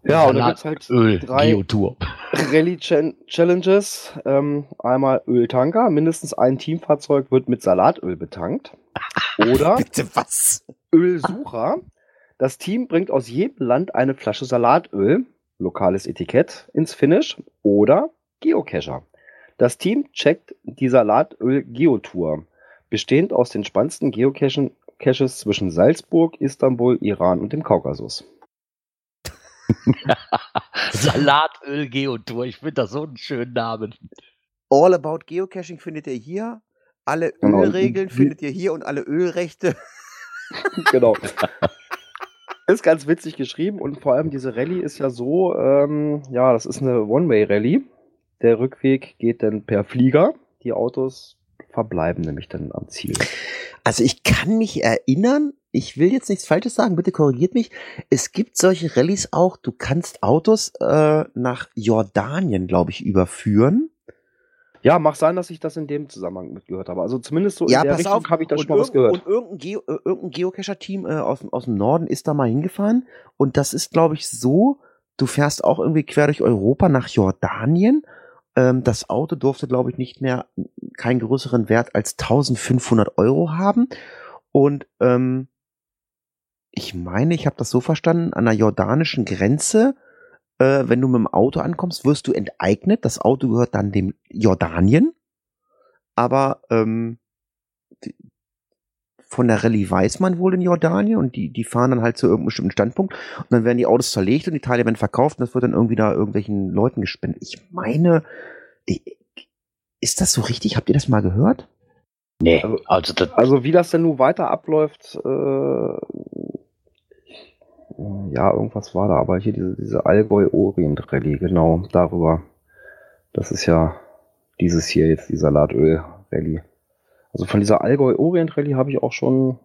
Ja, und da gibt's halt Öl, drei Geotour. Rallye Chan- Challenges. Ähm, einmal Öltanker. Mindestens ein Teamfahrzeug wird mit Salatöl betankt. Oder Bitte was? Ölsucher. Das Team bringt aus jedem Land eine Flasche Salatöl, lokales Etikett, ins Finish. Oder Geocacher. Das Team checkt die Salatöl-Geotour, bestehend aus den spannendsten Geocachen Caches zwischen Salzburg, Istanbul, Iran und dem Kaukasus. Salatöl Geotour, ich finde das so einen schönen Namen. All About Geocaching findet ihr hier. Alle Genau. Ölregeln findet ihr hier und alle Ölrechte. genau. Ist ganz witzig geschrieben und vor allem diese Rallye ist ja so, ähm, ja, das ist eine One-Way-Rallye. Der Rückweg geht dann per Flieger. Die Autos verbleiben nämlich dann am Ziel. Also ich kann mich erinnern, ich will jetzt nichts Falsches sagen, bitte korrigiert mich. Es gibt solche Rallyes auch, du kannst Autos äh, nach Jordanien, glaube ich, überführen. Ja, mag sein, dass ich das in dem Zusammenhang mitgehört habe. Also zumindest so ja, in der Richtung habe ich da schon mal was gehört. Und irgendein, Geo, äh, irgendein Geocacher-Team äh, aus, aus dem Norden ist da mal hingefahren. Und das ist, glaube ich, so, du fährst auch irgendwie quer durch Europa nach Jordanien. Ähm, das Auto durfte, glaube ich, nicht mehr keinen größeren Wert als 1500 Euro haben. Und ähm, ich meine, ich habe das so verstanden, an der jordanischen Grenze, äh, wenn du mit dem Auto ankommst, wirst du enteignet. Das Auto gehört dann dem Jordanien. Aber ähm, von der Rallye weiß man wohl in Jordanien und die, die fahren dann halt zu irgendeinem bestimmten Standpunkt und dann werden die Autos zerlegt und die Teile werden verkauft und das wird dann irgendwie da irgendwelchen Leuten gespendet. Ich meine, ist das so richtig? Habt ihr das mal gehört? Nee, Also- also das, Also wie das denn nun weiter abläuft, äh, ja, irgendwas war da, aber hier diese, diese Allgäu-Orient-Rallye, genau, darüber. Das ist ja dieses hier jetzt, die Salatöl-Rallye. Also von dieser Allgäu-Orient-Rallye habe ich auch schon,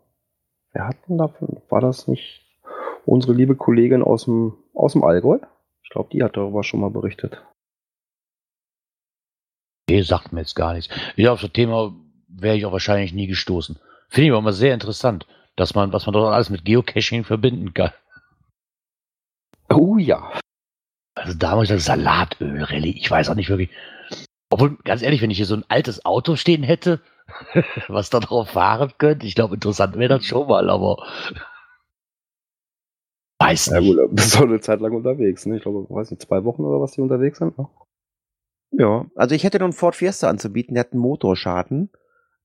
wer hat denn davon, war das nicht unsere liebe Kollegin aus dem, aus dem Allgäu? Ich glaube, die hat darüber schon mal berichtet. nee, sagt mir jetzt gar nichts. Ja, auf das Thema wäre ich auch wahrscheinlich nie gestoßen. Finde ich aber mal sehr interessant, dass man, was man dort alles mit Geocaching verbinden kann. Oh ja. Also damals das Salatöl-Rallye, ich weiß auch nicht wirklich. Obwohl, ganz ehrlich, wenn ich hier so ein altes Auto stehen hätte, was da drauf fahren könnte, ich glaube, interessant wäre das schon mal, aber weiß Ja nicht. gut, bist doch eine Zeit lang unterwegs, ne? Ich glaube, weiß nicht, zwei Wochen oder was die unterwegs sind. Ne? Ja. Also ich hätte noch einen Ford Fiesta anzubieten, der hat einen Motorschaden.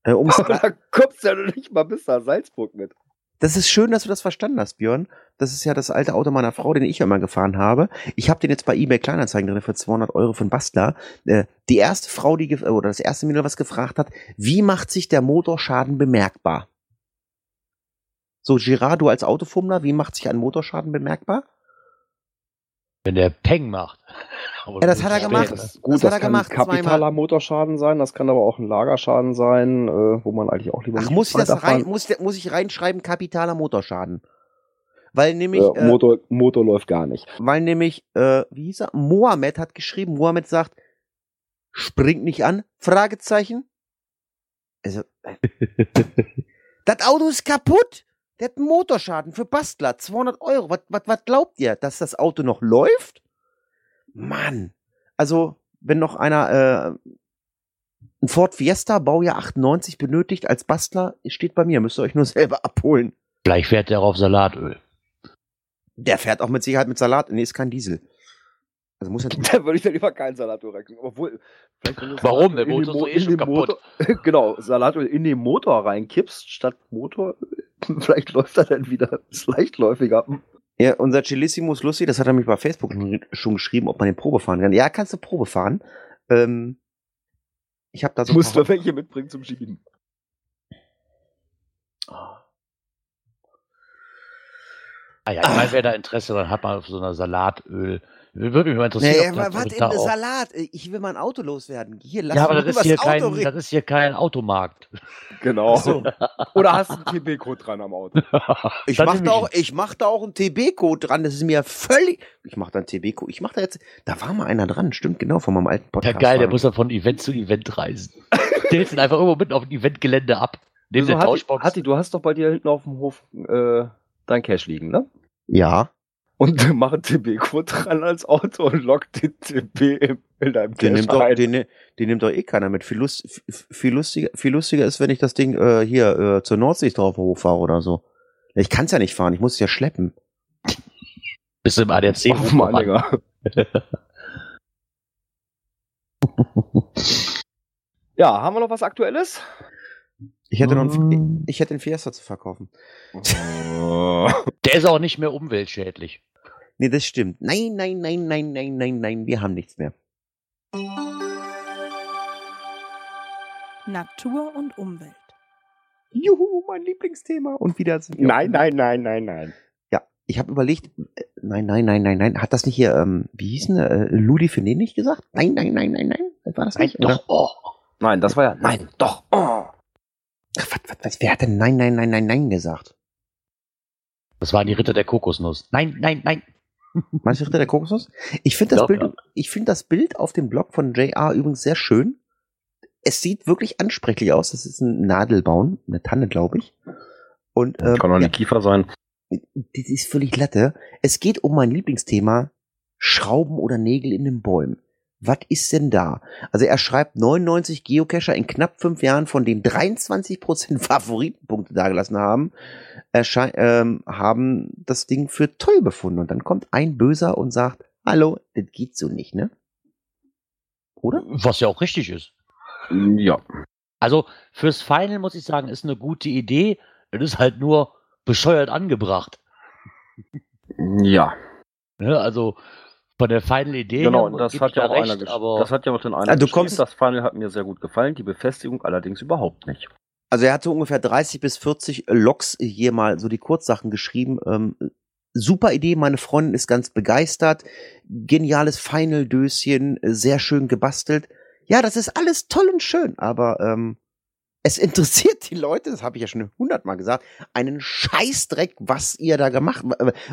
Äh, um's, da kommst du ja noch nicht mal bis nach Salzburg mit. Das ist schön, dass du das verstanden hast, Björn. Das ist ja das alte Auto meiner Frau, den ich immer gefahren habe. Ich habe den jetzt bei eBay Kleinanzeigen drin für 200 Euro von Bastler. Äh, die erste Frau, die oder das erste Mädel, was gefragt hat, wie macht sich der Motorschaden bemerkbar? So, Girard, du als Autofummler, wie macht sich ein Motorschaden bemerkbar? Wenn der Peng macht. Aber Ja, das hat er gemacht. Das, gut, Das das, hat er kann gemacht, ein kapitaler zweimal. Motorschaden sein, das kann aber auch ein Lagerschaden sein, äh, wo man eigentlich auch lieber Ach, muss ich das rein, muss, muss ich reinschreiben, kapitaler Motorschaden? Weil nämlich, äh, äh, Motor, Motor läuft gar nicht. weil nämlich, äh, wie hieß er? Mohammed hat geschrieben, Mohammed sagt, springt nicht an, Fragezeichen. Also, äh, das Auto ist kaputt. Der hat einen Motorschaden für Bastler, 200 Euro. Was, was, was glaubt ihr, dass das Auto noch läuft? Mann. Also, wenn noch einer, äh, ein Ford Fiesta, Baujahr 98 benötigt als Bastler, steht bei mir, müsst ihr euch nur selber abholen. Vielleicht fährt der auf Salatöl. Der fährt auch mit Sicherheit mit Salat. Nee, ist kein Diesel. Also muss Da würde ich dann lieber keinen Salatöl reinkriegen. Obwohl, vielleicht wenn du Warum? Der in Motor ist eh schon kaputt. Motor, genau, Salatöl in den Motor reinkippst, statt Motor, vielleicht läuft er dann wieder, ist leichtläufiger. Ja, unser Chilissimus Lucy, das hat er mich bei Facebook schon, schon geschrieben, ob man den Probe fahren kann. Ja, kannst du Probe fahren. Ähm, ich habe da so. Musst du welche mitbringen zum Schieben. Ah ja, ich meine, wer da Interesse dran hat, mal auf so einer Salatöl. Würde mich mal Nee, interessieren. ja, ob was das in da der auch- Salat? Ich will mein Auto loswerden. Hier, lass Ja, aber das ist, hier Auto kein, reden. das ist hier kein Automarkt. Genau. so. Oder hast du einen TB-Code dran am Auto? Ich Dann mach, nehm da ich auch, ich mach da auch einen TB-Code dran. Das ist mir völlig. Ich mach da einen TB-Code. Ich mach da jetzt. Da war mal einer dran. Stimmt genau von meinem alten Ja, Podcast. geil, der muss dann von Event zu Event reisen. Der ist dann einfach irgendwo mitten auf dem Eventgelände ab. Neben so, der Hatti, Tauschbox. Hatti, du hast doch bei dir hinten auf dem Hof äh, dein Cash liegen, ne? Ja, Und mach ein TB-Code dran als Auto und lockt den TB in, in deinem den nimmt, doch, den, den nimmt doch eh keiner mit. Viel, Lust, viel, lustiger, viel lustiger ist, wenn ich das Ding äh, hier äh, zur Nordsee drauf hochfahre oder so. Ich kann es ja nicht fahren, ich muss es ja schleppen. Bist du im ADAC? Auf dem Anhänger. Ja, haben wir noch was Aktuelles? Ich hätte noch Mm. einen, ich hätte einen Fiesta zu verkaufen. Der ist auch nicht mehr umweltschädlich. Nee, das stimmt. Nein, nein, nein, nein, nein, nein, nein, wir haben nichts mehr. Natur und Umwelt. Juhu, mein Lieblingsthema. Und wieder sind wir nein, nein, nein, nein, nein. Ja, ich habe überlegt, äh, nein, nein, nein, nein, nein. Hat das nicht hier, ähm, wie hieß denn, äh, Ludi Finet nicht gesagt? Nein, nein, nein, nein, nein. War das Nein, nicht? doch. Oh. Nein, das war ja. Nein, doch. Oh. Ach, was, was, was, wer hat denn nein, nein, nein, nein, nein gesagt? Das waren die Ritter der Kokosnuss. Nein, nein, nein. Meinst du Ritter der Kokosnuss? Ich finde das Ja, Bild, ja. ich finde das Bild auf dem Blog von JR übrigens sehr schön. Es sieht wirklich ansprechlich aus. Das ist ein Nadelbaum, eine Tanne, glaube ich. Und ähm, Kann auch ja, eine Kiefer sein. das ist völlig Latte. Es geht um mein Lieblingsthema, Schrauben oder Nägel in den Bäumen. Was ist denn da? Also er schreibt 99 Geocacher in knapp fünf Jahren, von denen 23% Favoritenpunkte dagelassen haben, ähm, haben das Ding für toll befunden. Und dann kommt ein Böser und sagt, hallo, das geht so nicht, ne? Oder? Was ja auch richtig ist. Ja. Also fürs Final muss ich sagen, ist eine gute Idee. Es ist halt nur bescheuert angebracht. Ja. Ne? Also von der Final Idee Genau, her und das hat ja da auch einer recht, gesch- aber Das hat ja auch den einer Ah, du geschrieben. kommst- Das Final hat mir sehr gut gefallen, die Befestigung allerdings überhaupt nicht. Also er hatte ungefähr 30 bis 40 Logs hier mal so die Kurzsachen geschrieben. Ähm, super Idee, meine Freundin ist ganz begeistert. Geniales Final-Döschen, sehr schön gebastelt. Ja, das ist alles toll und schön, aber ähm, es interessiert die Leute, das habe ich ja schon hundertmal gesagt, einen Scheißdreck, was ihr da gemacht,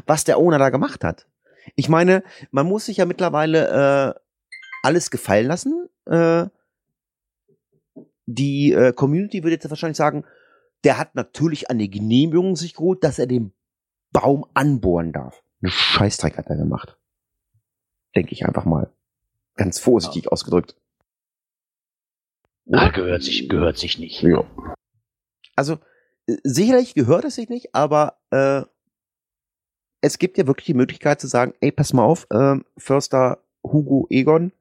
was der Owner da gemacht hat. Ich meine, man muss sich ja mittlerweile äh, alles gefallen lassen. Äh, die äh, Community würde jetzt wahrscheinlich sagen, der hat natürlich eine Genehmigung sich geholt, dass er den Baum anbohren darf. Eine Scheißdreck hat er gemacht. Denke ich einfach mal. Ganz vorsichtig ausgedrückt. ah, gehört sich, gehört sich nicht. Ja. Also, äh, sicherlich gehört es sich nicht, aber äh, es gibt ja wirklich die Möglichkeit zu sagen, ey, pass mal auf, ähm, Förster Hugo Egon,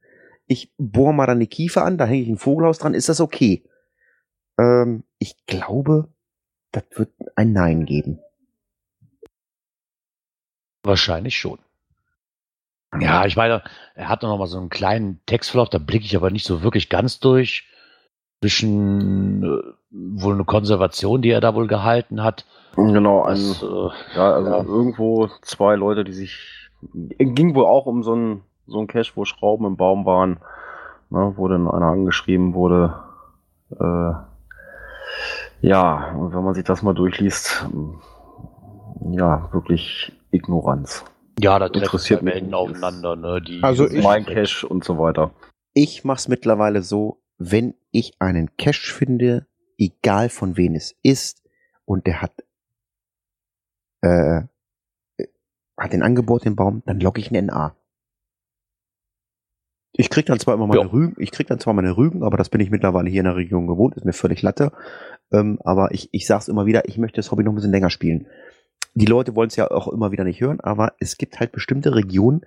ich bohr mal da eine Kiefer an, da hänge ich ein Vogelhaus dran, ist das okay? Ähm, ich glaube, das wird ein Nein geben. Wahrscheinlich schon. Ja, ich meine, er hat noch mal so einen kleinen Textverlauf, da blicke ich aber nicht so wirklich ganz durch. Zwischen äh, wohl eine Konservation, die er da wohl gehalten hat. Genau, ein, Das, äh, ja, also ja. irgendwo zwei Leute, die sich. Ging wohl auch um so ein, so ein Cache, wo Schrauben im Baum waren, ne, wo dann einer angeschrieben wurde. Äh, ja, und wenn man sich das mal durchliest, ja, wirklich Ignoranz. ja, da Interessiert nicht. aufeinander, ne? Die Also ich- mein Cache und so weiter. Ich mach's mittlerweile so, wenn ich einen Cache finde, egal von wem es ist, und der hat, äh, hat den Angebot, den Baum, dann logge ich einen NA. Ich krieg dann zwar immer meine Ja. Rügen, ich krieg dann zwar meine Rügen, aber das bin ich mittlerweile hier in der Region gewohnt, ist mir völlig Latte. Ähm, aber ich, ich sag's immer wieder, ich möchte das Hobby noch ein bisschen länger spielen. Die Leute wollen es ja auch immer wieder nicht hören, aber es gibt halt bestimmte Regionen,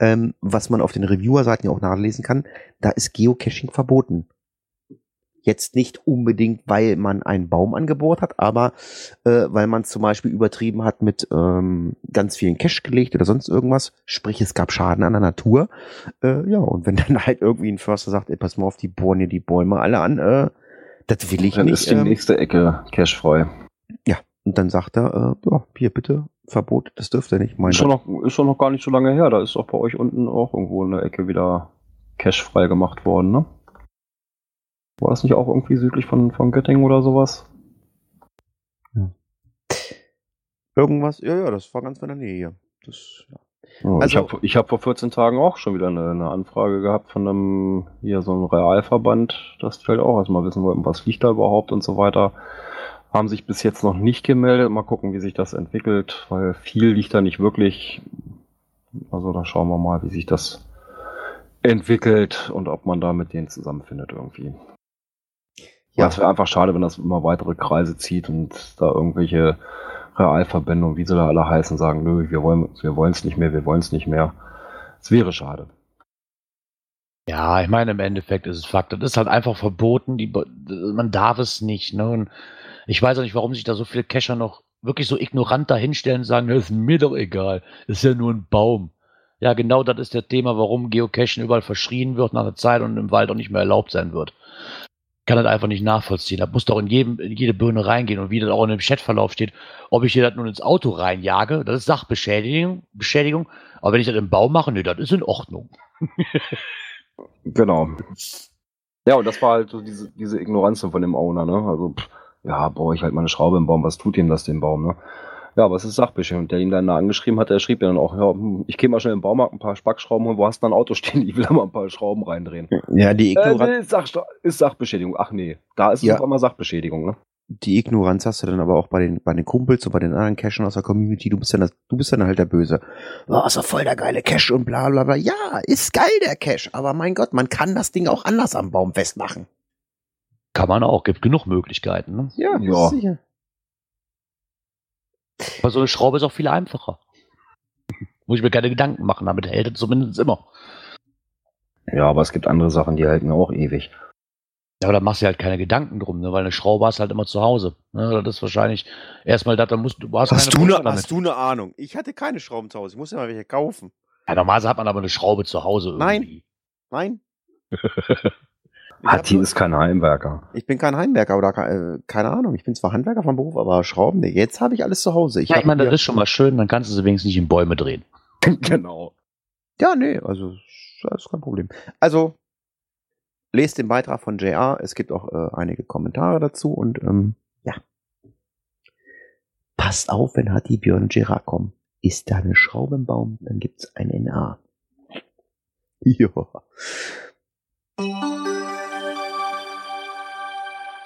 ähm, was man auf den Reviewer-Seiten ja auch nachlesen kann, da ist Geocaching verboten. Jetzt nicht unbedingt, weil man einen Baum angebohrt hat, aber äh, weil man es zum Beispiel übertrieben hat mit ähm, ganz vielen Cache gelegt oder sonst irgendwas. Sprich, es gab Schaden an der Natur. Äh, ja, und wenn dann halt irgendwie ein Förster sagt, ey, pass mal auf, die bohren hier die Bäume alle an, äh, das will ich Dann nicht. ist die ähm, nächste Ecke cachefrei. und dann sagt er, äh, ja, hier bitte, Verbot, das dürft ihr nicht. Mein Ist schon, noch, ist schon noch gar nicht so lange her. Da ist auch bei euch unten auch irgendwo eine Ecke wieder cachefrei gemacht worden, ne? War das nicht auch irgendwie südlich von, von Göttingen oder sowas? Irgendwas, ja, ja, das war ganz in der Nähe hier. Das, ja. Oh, ich Also- habe ich hab vor 14 Tagen auch schon wieder eine, eine Anfrage gehabt von einem, hier so einem Realverband, das fällt auch erstmal wissen wollten, was liegt da überhaupt und so weiter. Haben sich bis jetzt noch nicht gemeldet. Mal gucken, wie sich das entwickelt, weil viel liegt da nicht wirklich. Also da schauen wir mal, wie sich das entwickelt und ob man da mit denen zusammenfindet irgendwie. Ja, es wäre einfach schade, wenn das immer weitere Kreise zieht und da irgendwelche Realverbände und wie sie da alle heißen, sagen, nö, wir wollen wir wollen es nicht mehr, wir wollen es nicht mehr. Es wäre schade. Ja, ich meine, im Endeffekt ist es Fakt. Das ist halt einfach verboten. Die, man darf es nicht. Ne? Und ich weiß auch nicht, warum sich da so viele Cacher noch wirklich so ignorant dahinstellen und sagen, ist mir doch egal. Ist ja nur ein Baum. Ja, genau das ist das Thema, warum Geocachen überall verschrien wird nach einer Zeit und im Wald auch nicht mehr erlaubt sein wird. Kann das einfach nicht nachvollziehen. Da muss doch in, jedem, in jede Birne reingehen und wie das auch in dem Chatverlauf steht, ob ich hier das nun ins Auto reinjage, das ist Sachbeschädigung, Beschädigung. Aber wenn ich das im Baum mache, nee, das ist in Ordnung. Genau. Ja, und das war halt so diese, diese Ignoranz von dem Owner, ne? Also, pff, ja, boah, ich halt meine Schraube im Baum, was tut ihm das dem Baum, ne? Ja, was ist Sachbeschädigung? Und der ihn dann da angeschrieben hat, der schrieb ja dann auch, ja, hm, ich gehe mal schnell im Baumarkt ein paar Spackschrauben holen, wo hast du ein Auto stehen? Ich will da mal ein paar Schrauben reindrehen. Ja, die, Äh, Ignoran nee, ist, Sach ist Sachbeschädigung. Ach nee, da ist Ja. es auf einmal Sachbeschädigung, ne? die Ignoranz hast du dann aber auch bei den, bei den Kumpels und bei den anderen Cachern aus der Community. Du bist dann, das, du bist dann halt der Böse. Oh, ist doch voll der geile Cache und bla bla bla. Ja, ist geil der Cache, aber mein Gott, man kann das Ding auch anders am Baum festmachen. Kann man auch, gibt genug Möglichkeiten. Ne? Ja, Ja. sicher. Aber so eine Schraube ist auch viel einfacher. Muss ich mir keine Gedanken machen, damit hält es zumindest immer. Ja, aber es gibt andere Sachen, die halten auch ewig. Ja, aber da machst du halt keine Gedanken drum, ne? weil eine Schraube hast du halt immer zu Hause. Ne? Das ist wahrscheinlich erstmal das, da musst du, hast, Hast, du damit. hast du eine Ahnung? Ich hatte keine Schrauben zu Hause. Ich musste mal welche kaufen. Ja, normalerweise hat man aber eine Schraube zu Hause Nein. irgendwie. Nein. Hab Hatti ist kein Heimwerker. ich bin kein Heimwerker oder äh, keine Ahnung. Ich bin zwar Handwerker vom Beruf, aber Schrauben, nee, jetzt habe ich alles zu Hause. Ich, Ja, ich meine, das ist schon mal schön, dann kannst du sie wenigstens nicht in Bäume drehen. genau. Ja, nee, also das ist kein Problem. Also lest den Beitrag von JR. Es gibt auch äh, einige Kommentare dazu und ähm, ja. Passt auf, wenn Hatti, Björn und Gerard kommen. Ist da eine Schraube im Baum, dann gibt's ein NA. Ja.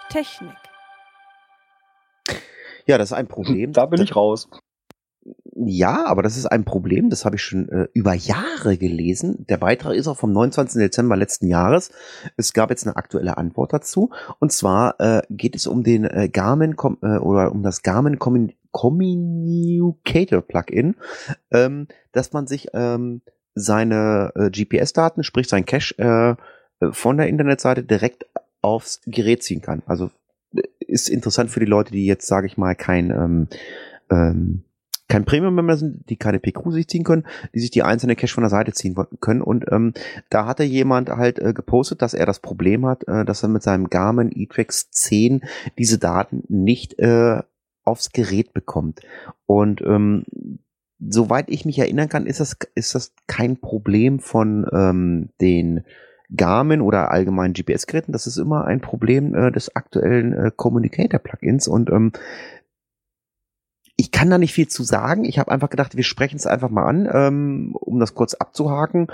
Technik. Ja, das ist ein Problem. Da bin ich raus. Ja, aber das ist ein Problem, das habe ich schon äh, über Jahre gelesen. Der Beitrag ist auch vom 29. Dezember letzten Jahres. Es gab jetzt eine aktuelle Antwort dazu. Und zwar äh, geht es um den äh, Garmin Com äh, oder um das Garmin Commun Communicator Plugin, ähm, dass man sich ähm, seine äh, GPS-Daten, sprich sein Cache, äh, äh, von der Internetseite direkt aufs Gerät ziehen kann. Also äh, ist interessant für die Leute, die jetzt, sage ich mal, kein ähm, ähm, kein Premium-Member sind, die keine PQ sich ziehen können, die sich die einzelne Cache von der Seite ziehen können. Und ähm, da hatte jemand halt äh, gepostet, dass er das Problem hat, äh, dass er mit seinem Garmin eTrex 10 diese Daten nicht äh, aufs Gerät bekommt. Und ähm, soweit ich mich erinnern kann, ist das, ist das kein Problem von ähm, den Garmin oder allgemeinen GPS-Geräten. Das ist immer ein Problem äh, des aktuellen äh, Communicator-Plugins. Und ähm, ich kann da nicht viel zu sagen. Ich habe einfach gedacht, wir sprechen es einfach mal an, ähm, um das kurz abzuhaken,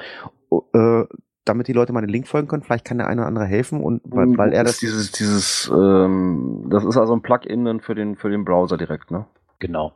äh, damit die Leute mal den Link folgen können. Vielleicht kann der eine oder andere helfen und weil, weil er das das. dieses, dieses, ähm, das ist also ein Plugin für den, für den Browser direkt, ne? Genau.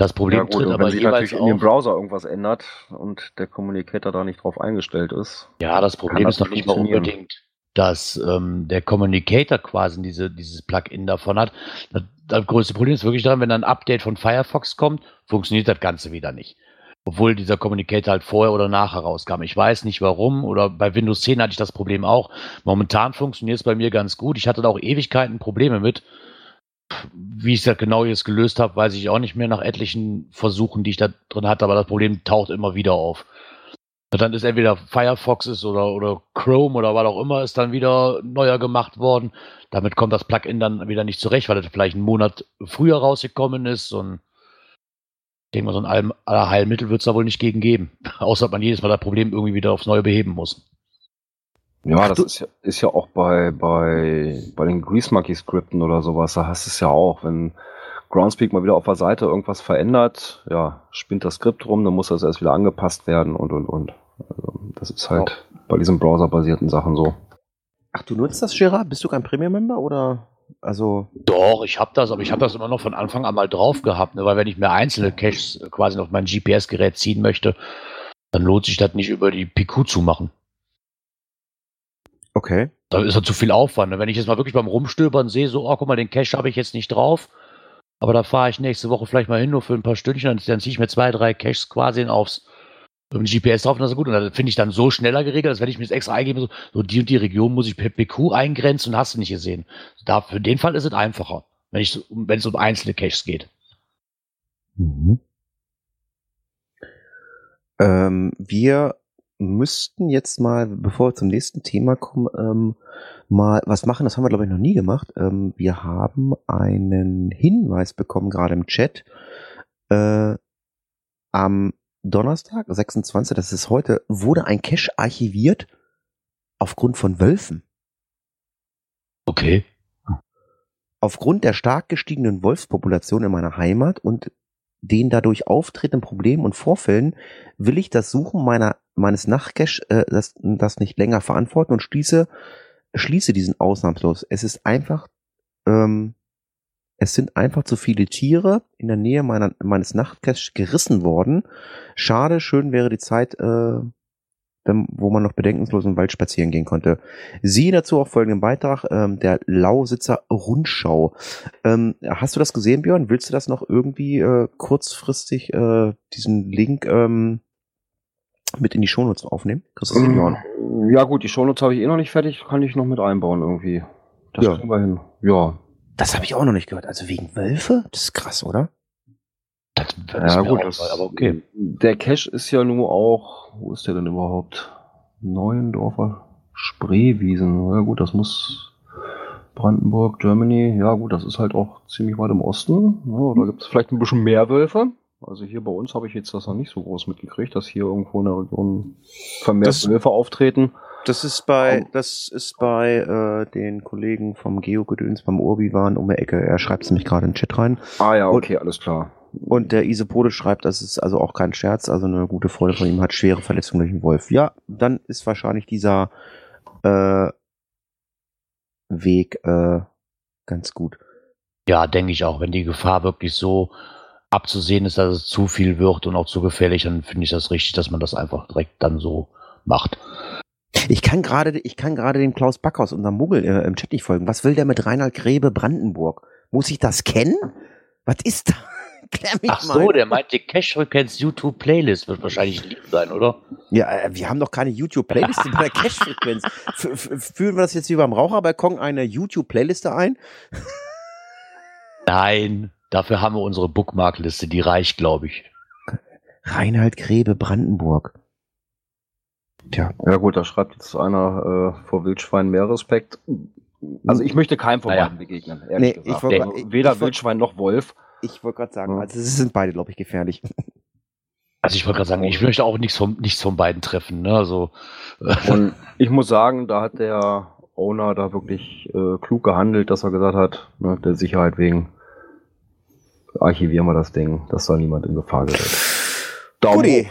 Das Problem Ja, gut, tritt aber wenn sich jeweils natürlich in dem auf. Browser irgendwas ändert und der Communicator da nicht drauf eingestellt ist. Ja, das Problem ist noch nicht mal unbedingt, dass ähm, der Communicator quasi diese, dieses Plugin davon hat. Das, das größte Problem ist wirklich daran, wenn ein Update von Firefox kommt, funktioniert das Ganze wieder nicht. Obwohl dieser Communicator halt vorher oder nachher rauskam. Ich weiß nicht warum. Oder bei Windows 10 hatte ich das Problem auch. Momentan funktioniert es bei mir ganz gut. Ich hatte da auch Ewigkeiten Probleme mit. Wie ich das genau jetzt gelöst habe, weiß ich auch nicht mehr nach etlichen Versuchen, die ich da drin hatte, aber das Problem taucht immer wieder auf. Na, Dann ist entweder Firefox ist oder, oder Chrome oder was auch immer ist dann wieder neuer gemacht worden. Damit kommt das Plugin dann wieder nicht zurecht, weil das vielleicht einen Monat früher rausgekommen ist. Und ich denke mal, so ein All- Allerheilmittel wird es da wohl nicht gegen geben. Außer dass man jedes Mal das Problem irgendwie wieder aufs Neue beheben muss. Ja, Ach, das ist ja, ist ja auch bei, bei, bei den Grease Monkey Skripten oder sowas, da hast du es ja auch, wenn Groundspeak mal wieder auf der Seite irgendwas verändert, ja, spinnt das Skript rum, dann muss das erst wieder angepasst werden und und und. Also, das ist halt bei diesen browserbasierten Sachen so. Ach, du nutzt das, Gerard? Bist du kein Premium-Member oder? Also, Doch, ich habe das, aber ich habe das immer noch von Anfang an mal drauf gehabt, ne? weil wenn ich mir einzelne Caches quasi auf mein GPS-Gerät ziehen möchte, dann lohnt sich das nicht über die PQ zu machen. Okay. Da ist ja zu viel Aufwand. ne? Wenn ich jetzt mal wirklich beim Rumstöbern sehe, so, oh, guck mal, den Cache habe ich jetzt nicht drauf, aber da fahre ich nächste Woche vielleicht mal hin, nur für ein paar Stündchen, dann, dann ziehe ich mir zwei, drei Caches quasi aufs um GPS drauf und das ist gut. Und das finde ich dann so schneller geregelt, als wenn ich mir das extra eingebe, so, so die und die Region muss ich per PQ eingrenzen und hast du nicht gesehen. Da, für den Fall ist es einfacher, wenn, ich, so- wenn es um einzelne Caches geht. Mhm. Ähm, wir müssten jetzt mal, bevor wir zum nächsten Thema kommen, ähm, mal was machen. Das haben wir, glaube ich, noch nie gemacht. Ähm, wir haben einen Hinweis bekommen, gerade im Chat. Äh, am Donnerstag, 26, das ist heute, wurde ein Cache archiviert aufgrund von Wölfen. Okay. Aufgrund der stark gestiegenen Wolfspopulation in meiner Heimat und den dadurch auftretenden Problemen und Vorfällen will ich das Suchen meiner, meines Nachtcache äh, das, das nicht länger verantworten und schließe, schließe diesen ausnahmslos. Es ist einfach, ähm, es sind einfach zu viele Tiere in der Nähe meiner, meines Nachtcaches gerissen worden. Schade, schön wäre die Zeit, äh, wenn, wo man noch bedenkenslos im Wald spazieren gehen konnte. Siehe dazu auch folgenden Beitrag, ähm, der Lausitzer Rundschau. Ähm, hast du das gesehen, Björn? Willst du das noch irgendwie äh, kurzfristig äh, diesen Link ähm, mit in die Shownotes aufnehmen? Das hin, Björn? Ja gut, die Shownotes habe ich eh noch nicht fertig, kann ich noch mit einbauen irgendwie. Das Ja. kriegen wir hin. Ja. Das habe ich auch noch nicht gehört. Also wegen Wölfe? Das ist krass, oder? Das, das Ja ist mir gut, auch- das, aber okay. Der Cache ist ja nur auch, wo ist der denn überhaupt? Neuendorfer Spreewiesen. Ja gut, das muss Brandenburg, Germany. Ja gut, das ist halt auch ziemlich weit im Osten. Ja, da gibt es vielleicht ein bisschen mehr Wölfe. Also hier bei uns habe ich jetzt das noch nicht so groß mitgekriegt, dass hier irgendwo in der Region vermehrt Das- Wölfe auftreten. Das ist bei, das ist bei äh, den Kollegen vom Geogedöns beim Urbi waren um die Ecke. Er schreibt es nämlich gerade in den Chat rein. Ah ja, Und- okay, alles klar. Und der Isopode schreibt, das ist also auch kein Scherz, also eine gute Freundin von ihm hat schwere Verletzungen durch einen Wolf. Ja, dann ist wahrscheinlich dieser äh, Weg äh, ganz gut. Ja, denke ich auch. Wenn die Gefahr wirklich so abzusehen ist, dass es zu viel wird und auch zu gefährlich, dann finde ich das richtig, dass man das einfach direkt dann so macht. Ich kann gerade, ich kann gerade dem Klaus Backhaus, unserem Muggel, äh, im Chat nicht folgen. Was will der mit Reinhard Grebe Brandenburg? Muss ich das kennen? Was ist da? Klär mich Ach mal. so, der meint die Cash Frequenz YouTube Playlist wird wahrscheinlich lieb sein, oder? Ja, äh, wir haben doch keine YouTube-Playliste bei der Cash-Frequenz. F- f- Führen wir das jetzt wie beim Raucherbalkon eine YouTube-Playliste ein? Nein, dafür haben wir unsere Bookmark-Liste, die reicht, glaube ich. Reinhard Grebe Brandenburg. Tja, Ja gut, da schreibt jetzt einer äh, vor Wildschwein mehr Respekt. Also ich möchte keinem von Naja. beiden begegnen, ehrlich Nee, ich gesagt. Also ich- Weder ich wollt- Wildschwein noch Wolf. Ich wollte gerade sagen, Ja. also sie sind beide, glaube ich, gefährlich. Also ich wollte gerade sagen, ich möchte auch nichts von, nichts von beiden treffen. Ne? Also, Und ich muss sagen, da hat der Owner da wirklich äh, klug gehandelt, dass er gesagt hat, ne, der Sicherheit wegen archivieren wir das Ding, dass da niemand in Gefahr gerät. Daumen Guti,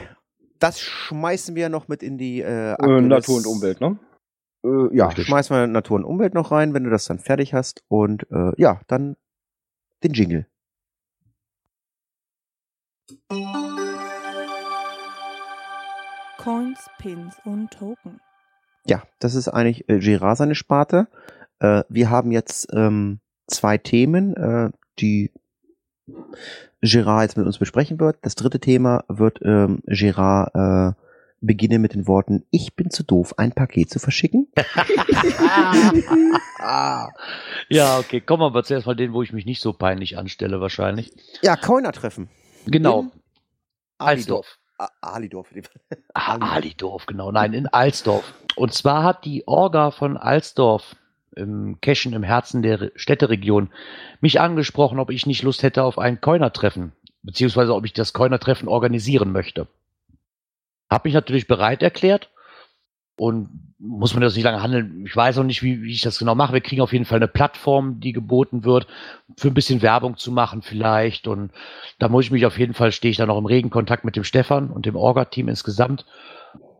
das schmeißen wir noch mit in die äh, Äh, Natur und Umwelt, ne? Äh, ja, Richtig. schmeißen wir Natur und Umwelt noch rein, wenn du das dann fertig hast. Und äh, ja, dann den Jingle. Coins, Pins und Token. Ja, das ist eigentlich äh, Girard seine Sparte. Äh, wir haben jetzt ähm, zwei Themen, äh, die Girard jetzt mit uns besprechen wird. Das dritte Thema wird ähm, Girard äh, beginnen mit den Worten, ich bin zu doof, ein Paket zu verschicken. ja, okay, kommen wir aber zuerst mal den, wo ich mich nicht so peinlich anstelle, wahrscheinlich. Ja, Coiner-Treffen. Genau. In Alsdorf. A- Alidorf. Ah, Alidorf, genau. Nein, in Alsdorf. Und zwar hat die Orga von Alsdorf im Cashen im Herzen der Re- Städteregion mich angesprochen, ob ich nicht Lust hätte auf ein Coiner-Treffen, beziehungsweise ob ich das Coiner-Treffen organisieren möchte. Hab mich natürlich bereit erklärt und muss man das nicht lange handeln. Ich weiß auch nicht, wie, wie ich das genau mache. Wir kriegen auf jeden Fall eine Plattform, die geboten wird, für ein bisschen Werbung zu machen vielleicht. Und da muss ich mich auf jeden Fall, stehe ich da noch im regen Kontakt mit dem Stefan und dem Orga-Team insgesamt,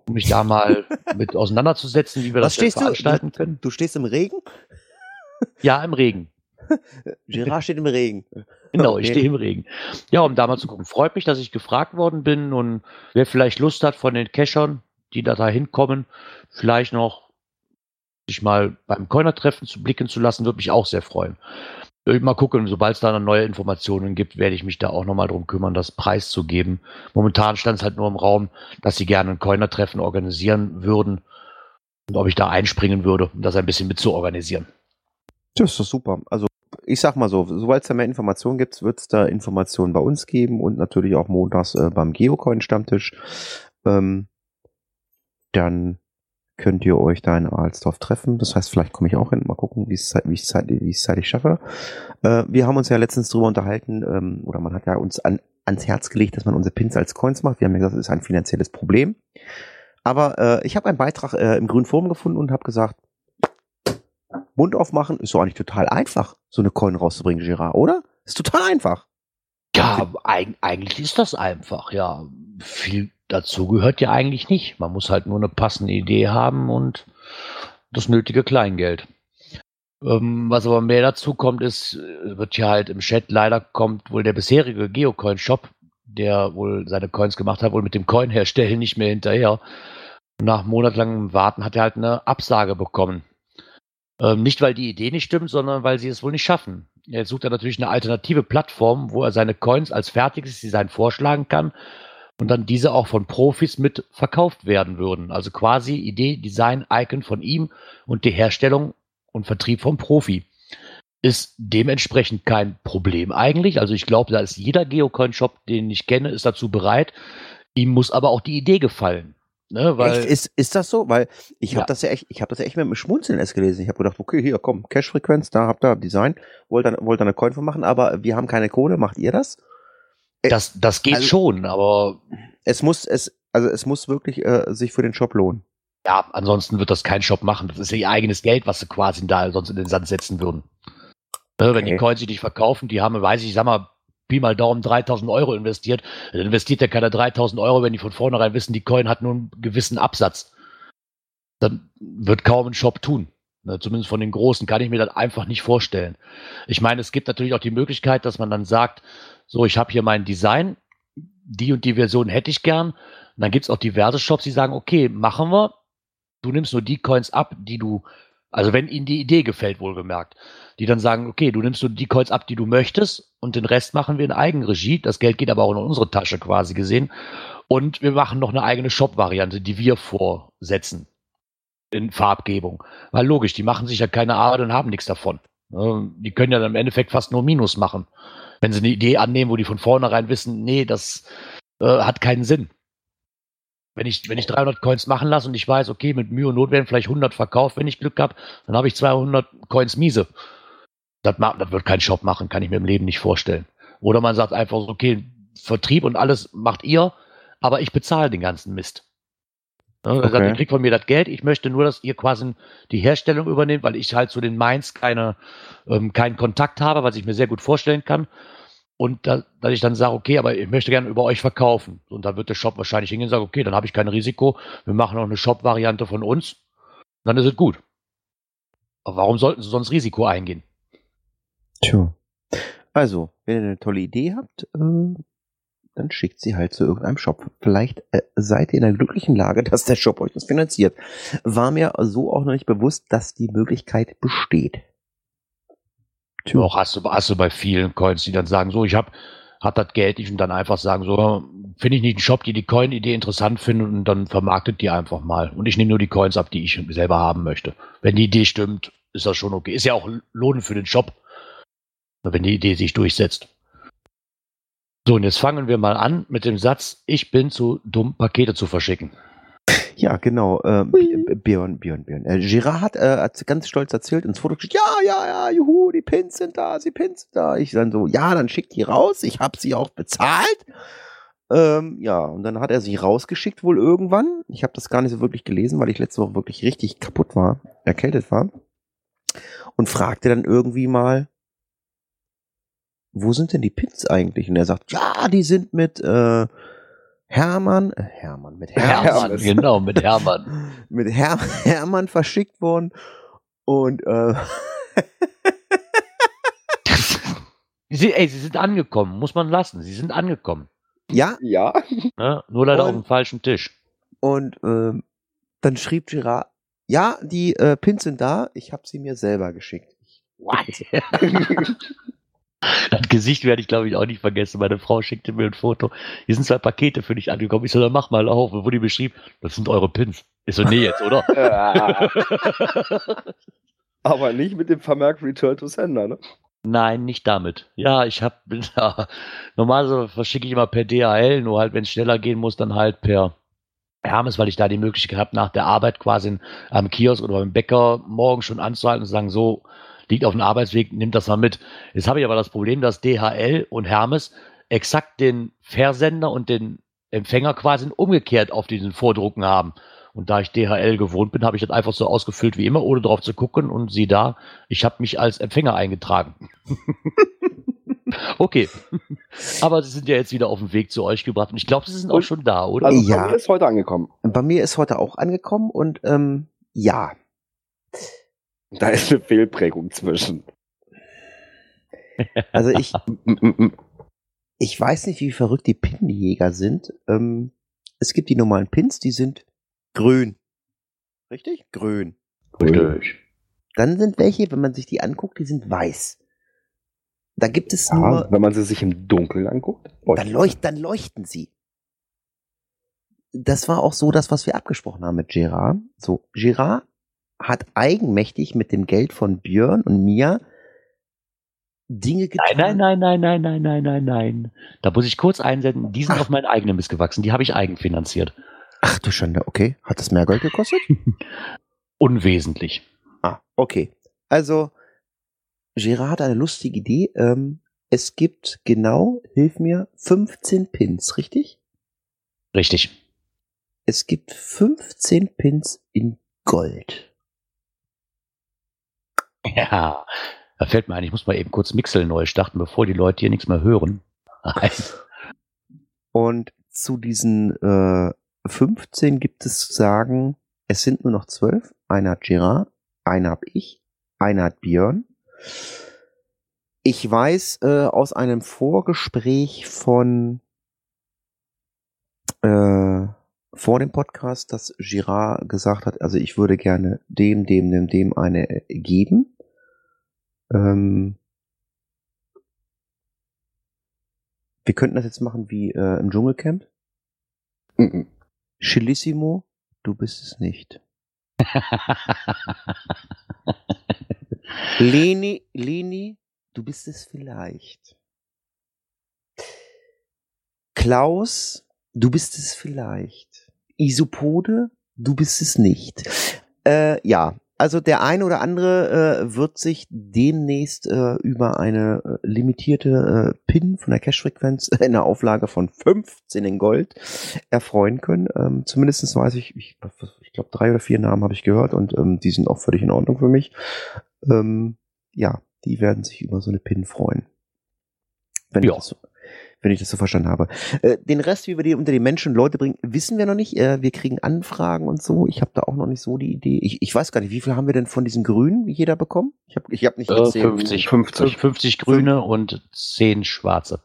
um mich da mal mit auseinanderzusetzen, wie wir Was das stehst du? veranstalten können. Du stehst im Regen? Ja, im Regen. Gerard steht im Regen. Genau, ich Okay. stehe im Regen. Ja, um da mal zu gucken. Freut mich, dass ich gefragt worden bin und wer vielleicht Lust hat von den Cachern, die da hinkommen, vielleicht noch sich mal beim Coiner-Treffen zu blicken zu lassen, würde mich auch sehr freuen. Mal gucken, sobald es da neue Informationen gibt, werde ich mich da auch nochmal drum kümmern, das preiszugeben. Momentan stand es halt nur im Raum, dass sie gerne ein Coiner-Treffen organisieren würden und ob ich da einspringen würde, um das ein bisschen mit zu organisieren. Das ist super. Also ich sag mal so, sobald es da mehr Informationen gibt, wird es da Informationen bei uns geben und natürlich auch montags äh, beim Geocoin-Stammtisch. Ähm, dann könnt ihr euch da in Alsdorf treffen. Das heißt, vielleicht komme ich auch hin. Mal gucken, wie es wie es wie es zeitlich schaffe. Äh, wir haben uns ja letztens drüber unterhalten, ähm, oder man hat ja uns an, ans Herz gelegt, dass man unsere Pins als Coins macht. Wir haben ja gesagt, das ist ein finanzielles Problem. Aber äh, ich habe einen Beitrag äh, im Grünen Forum gefunden und habe gesagt, Mund aufmachen ist doch eigentlich total einfach, so eine Coin rauszubringen, Gerard, oder? Ist total einfach. Ja, eig eigentlich ist das einfach, ja. Viel dazu gehört ja eigentlich nicht. Man muss halt nur eine passende Idee haben und das nötige Kleingeld. Ähm, was aber mehr dazu kommt, ist, äh, wird ja halt im Chat leider kommt wohl der bisherige Geocoin-Shop, der wohl seine Coins gemacht hat, wohl mit dem Coin-Herstellen nicht mehr hinterher. Nach monatelangem Warten hat er halt eine Absage bekommen. Ähm, nicht, weil die Idee nicht stimmt, sondern weil sie es wohl nicht schaffen. Jetzt sucht er natürlich eine alternative Plattform, wo er seine Coins als fertiges Design vorschlagen kann und dann diese auch von Profis mit verkauft werden würden. Also quasi Idee, Design, Icon von ihm und die Herstellung und Vertrieb vom Profi. Ist dementsprechend kein Problem eigentlich. Also ich glaube, da ist jeder Geocoin-Shop, den ich kenne, ist dazu bereit. Ihm muss aber auch die Idee gefallen. Ne, weil echt? Ist, ist das so? Weil ich habe Ja. das ja echt, ich habe das ja echt mit dem Schmunzeln erst gelesen. Ich habe gedacht, okay, hier, komm, Cash-Frequenz, da habt ihr Design, wollt ihr, wollt ihr eine Coin von machen, aber wir haben keine Kohle, macht ihr das? Das, das geht also- schon, aber Es muss, es, also es muss wirklich äh, sich für den Shop lohnen. Ja, ansonsten wird das kein Shop machen. Das ist ja ihr eigenes Geld, was sie quasi da sonst in den Sand setzen würden. Ne, Wenn die Okay. Coins sich nicht verkaufen, die haben, weiß ich, sag mal, Pi mal Daumen 3000 Euro investiert, dann investiert ja keiner 3000 Euro, wenn die von vornherein wissen, die Coin hat nur einen gewissen Absatz. Dann wird kaum ein Shop tun. Ne, Zumindest von den Großen kann ich mir das einfach nicht vorstellen. Ich meine, es gibt natürlich auch die Möglichkeit, dass man dann sagt, so, ich habe hier mein Design, die und die Version hätte ich gern. Und dann gibt es auch diverse Shops, die sagen, okay, machen wir, du nimmst nur die Coins ab, die du, also wenn ihnen die Idee gefällt, wohlgemerkt, die dann sagen, okay, du nimmst nur die Coins ab, die du möchtest und den Rest machen wir in Eigenregie. Das Geld geht aber auch in unsere Tasche quasi gesehen. Und wir machen noch eine eigene Shop-Variante, die wir vorsetzen in Farbgebung. Weil logisch, die machen sich ja keine Arbeit und haben nichts davon. Ne, Die können ja dann im Endeffekt fast nur Minus machen. Wenn sie eine Idee annehmen, wo die von vornherein wissen, nee, das äh, hat keinen Sinn. Wenn ich, wenn ich 300 Coins machen lasse und ich weiß, okay, mit Mühe und Not werden vielleicht 100 verkauft, wenn ich Glück habe, dann habe ich 200 Coins miese. Das, das wird kein Shop machen, kann ich mir im Leben nicht vorstellen. Oder man sagt einfach so, okay, Vertrieb und alles macht ihr, aber ich bezahle den ganzen Mist. Ne, okay. sagt, Okay. ihr kriegt von mir das Geld, ich möchte nur, dass ihr quasi die Herstellung übernehmt, weil ich halt zu den Mainz keine, ähm, keinen Kontakt habe, was ich mir sehr gut vorstellen kann. Und da, dass ich dann sage, okay, aber ich möchte gerne über euch verkaufen. Und dann wird der Shop wahrscheinlich hingehen und sagen, okay, dann habe ich kein Risiko, wir machen noch eine Shop-Variante von uns, dann ist es gut. Aber warum sollten sie sonst Risiko eingehen? Tja. Also, wenn ihr eine tolle Idee habt, äh, dann schickt sie halt zu irgendeinem Shop. Vielleicht äh, seid ihr in der glücklichen Lage, dass der Shop euch das finanziert. War mir so auch noch nicht bewusst, dass die Möglichkeit besteht. Tja. Auch hast du, hast du bei vielen Coins, die dann sagen, so, ich habe hab das Geld nicht und dann einfach sagen, so, finde ich nicht einen Shop, die die Coin-Idee interessant finden und dann vermarktet die einfach mal. Und ich nehme nur die Coins ab, die ich selber haben möchte. Wenn die Idee stimmt, ist das schon okay. Ist ja auch lohnend für den Shop, wenn die Idee sich durchsetzt. So, und jetzt fangen wir mal an mit dem Satz, ich bin zu dumm, Pakete zu verschicken. Ja, genau. Äh, Björn, Björn, Björn. Äh, Girard hat, äh, hat ganz stolz erzählt ins Foto geschickt, ja, ja, ja, juhu, die Pins sind da, die Pins sind da. Ich dann so, ja, dann schickt die raus, ich habe sie auch bezahlt. Ähm, ja, und dann hat er sich rausgeschickt wohl irgendwann. Ich habe das gar nicht so wirklich gelesen, weil ich letzte Woche wirklich richtig kaputt war, erkältet war. Und fragte dann irgendwie mal, wo sind denn die Pins eigentlich? Und er sagt, ja, die sind mit äh, Hermann, äh, Hermann, mit Hermann, Hermann, genau, mit Hermann. mit Her Hermann verschickt worden. Und äh, Sie, ey, sie sind angekommen, muss man lassen. Sie sind angekommen. ja, Ja. Ne? Nur leider Und- auf dem falschen Tisch. und ähm, dann schrieb Girard, ja, die äh, Pins sind da, ich habe sie mir selber geschickt. Das Gesicht werde ich, glaube ich, auch nicht vergessen. Meine Frau schickte mir ein Foto. Hier sind zwei Pakete für dich angekommen. Ich so, dann mach mal auf. Und wo die beschrieb, das sind eure Pins. Ich so, nee, jetzt, oder? Aber nicht mit dem Vermerk Return to Sender, ne? Nein, nicht damit. Ja, ich habe ja, normalerweise verschicke ich immer per DHL, nur halt, wenn es schneller gehen muss, dann halt per Hermes, weil ich da die Möglichkeit habe, nach der Arbeit quasi am Kiosk oder beim Bäcker morgen schon anzuhalten und zu sagen, so, liegt auf dem Arbeitsweg, nimm das mal mit. Jetzt habe ich aber das Problem, dass DHL und Hermes exakt den Versender und den Empfänger quasi umgekehrt auf diesen Vordrucken haben. Und da ich DHL gewohnt bin, habe ich das einfach so ausgefüllt wie immer, ohne drauf zu gucken. Und sieh da, ich habe mich als Empfänger eingetragen. okay. Aber sie sind ja jetzt wieder auf dem Weg zu euch gebracht. Und ich glaube, sie sind auch schon da, oder? Also Ja. bei mir ist heute angekommen. Bei mir ist heute auch angekommen und ähm, ja, Da ist eine Fehlprägung zwischen. also ich, ich weiß nicht, wie verrückt die Pinjäger sind. Ähm, es gibt die normalen Pins, die sind grün. Richtig? Grün. Richtig. Dann sind welche, wenn man sich die anguckt, die sind weiß. Da gibt es Ja, nur, wenn man sie sich im Dunkeln anguckt. dann, leucht, dann leuchten sie. Das war auch so das, was wir abgesprochen haben mit Gerard. So, Gerard hat eigenmächtig mit dem Geld von Björn und Mia Dinge getan. Nein, nein, nein, nein, nein, nein, nein, nein. nein. Da muss ich kurz einsenden, die sind Ach. auf mein eigenen Mist gewachsen, die habe ich eigenfinanziert. Ach du Schande, okay. Hat das mehr Geld gekostet? Unwesentlich. Ah, okay. Also, Gerard hat eine lustige Idee. Ähm, es gibt genau, hilf mir, 15 Pins, richtig? Richtig. Es gibt 15 Pins in Gold. Ja. Da fällt mir ein, ich muss mal eben kurz Mixel neu starten, bevor die Leute hier nichts mehr hören. Und zu diesen äh, 15 gibt es zu sagen, es sind nur noch 12. Einer hat Gerard, einer hab ich, einer hat Björn. Ich weiß äh, aus einem Vorgespräch von äh, vor dem Podcast, dass Girard gesagt hat, also ich würde gerne dem, dem, dem, dem eine äh, geben. Ähm, wir könnten das jetzt machen wie äh, im Dschungelcamp. Mm, mm. Chilissimo, du bist es nicht. Leni, Leni, du bist es vielleicht. Klaus, du bist es vielleicht. Isopode, du bist es nicht. Äh, ja, also der eine oder andere äh, wird sich demnächst äh, über eine äh, limitierte äh, PIN von der Cash-Frequenz in einer Auflage von 15 in Gold erfreuen können. Ähm, Zumindest weiß ich, ich, ich glaube drei oder vier Namen habe ich gehört und ähm, die sind auch völlig in Ordnung für mich. Ähm, ja, die werden sich über so eine PIN freuen. Wenn, Ja. ich, das so, wenn ich das so verstanden habe. Äh, den Rest, wie wir die unter die Menschen und Leute bringen, wissen wir noch nicht. Äh, wir kriegen Anfragen und so. Ich habe da auch noch nicht so die Idee. Ich, ich weiß gar nicht, wie viel haben wir denn von diesen Grünen jeder bekommen? Ich habe ich hab nicht Äh, gezählt. 50. 50. 50 grüne und 10 schwarze.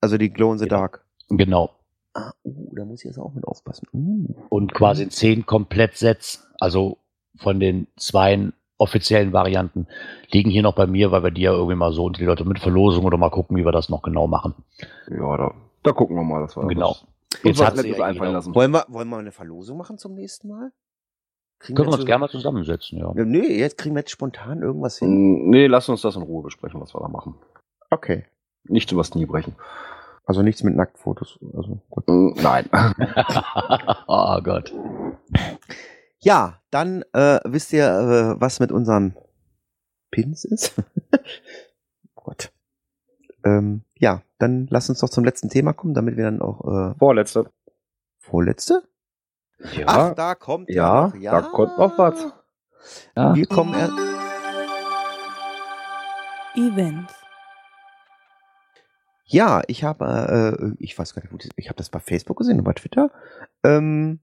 Also die Glow in the Genau. Dark. Genau. Ah, uh, da muss ich jetzt auch mit aufpassen. Uh. Und quasi 10 Komplettsets, also von den zwei offiziellen Varianten, liegen hier noch bei mir, weil wir die ja irgendwie mal so unter die Leute mit Verlosung oder mal gucken, wie wir das noch genau machen. Ja, da, da gucken wir mal, dass wir Genau. was- Jetzt was hat sie Nettes ja einfallen jeder. lassen. Wollen wir, wollen wir eine Verlosung machen zum nächsten Mal? Kriegen Können wir uns gerne mal zusammensetzen, ja. Ja, nee, jetzt kriegen wir jetzt spontan irgendwas hin. Nee, lass uns das in Ruhe besprechen, was wir da machen. Okay. Nicht übers Knie brechen. Also nichts mit Nacktfotos. Also Nein. oh Gott. Ja, dann äh, wisst ihr, äh, was mit unserem Pins ist. Gott. Ähm, ja, dann lass uns doch zum letzten Thema kommen, damit wir dann auch äh, Vorletzte. vorletzte. Ja, Ach, da kommt ja, noch. da kommt noch was. Ja. Wir kommen er Events. Ja, ich habe, äh, ich weiß gar nicht, ich habe das bei Facebook gesehen und bei Twitter. Ähm,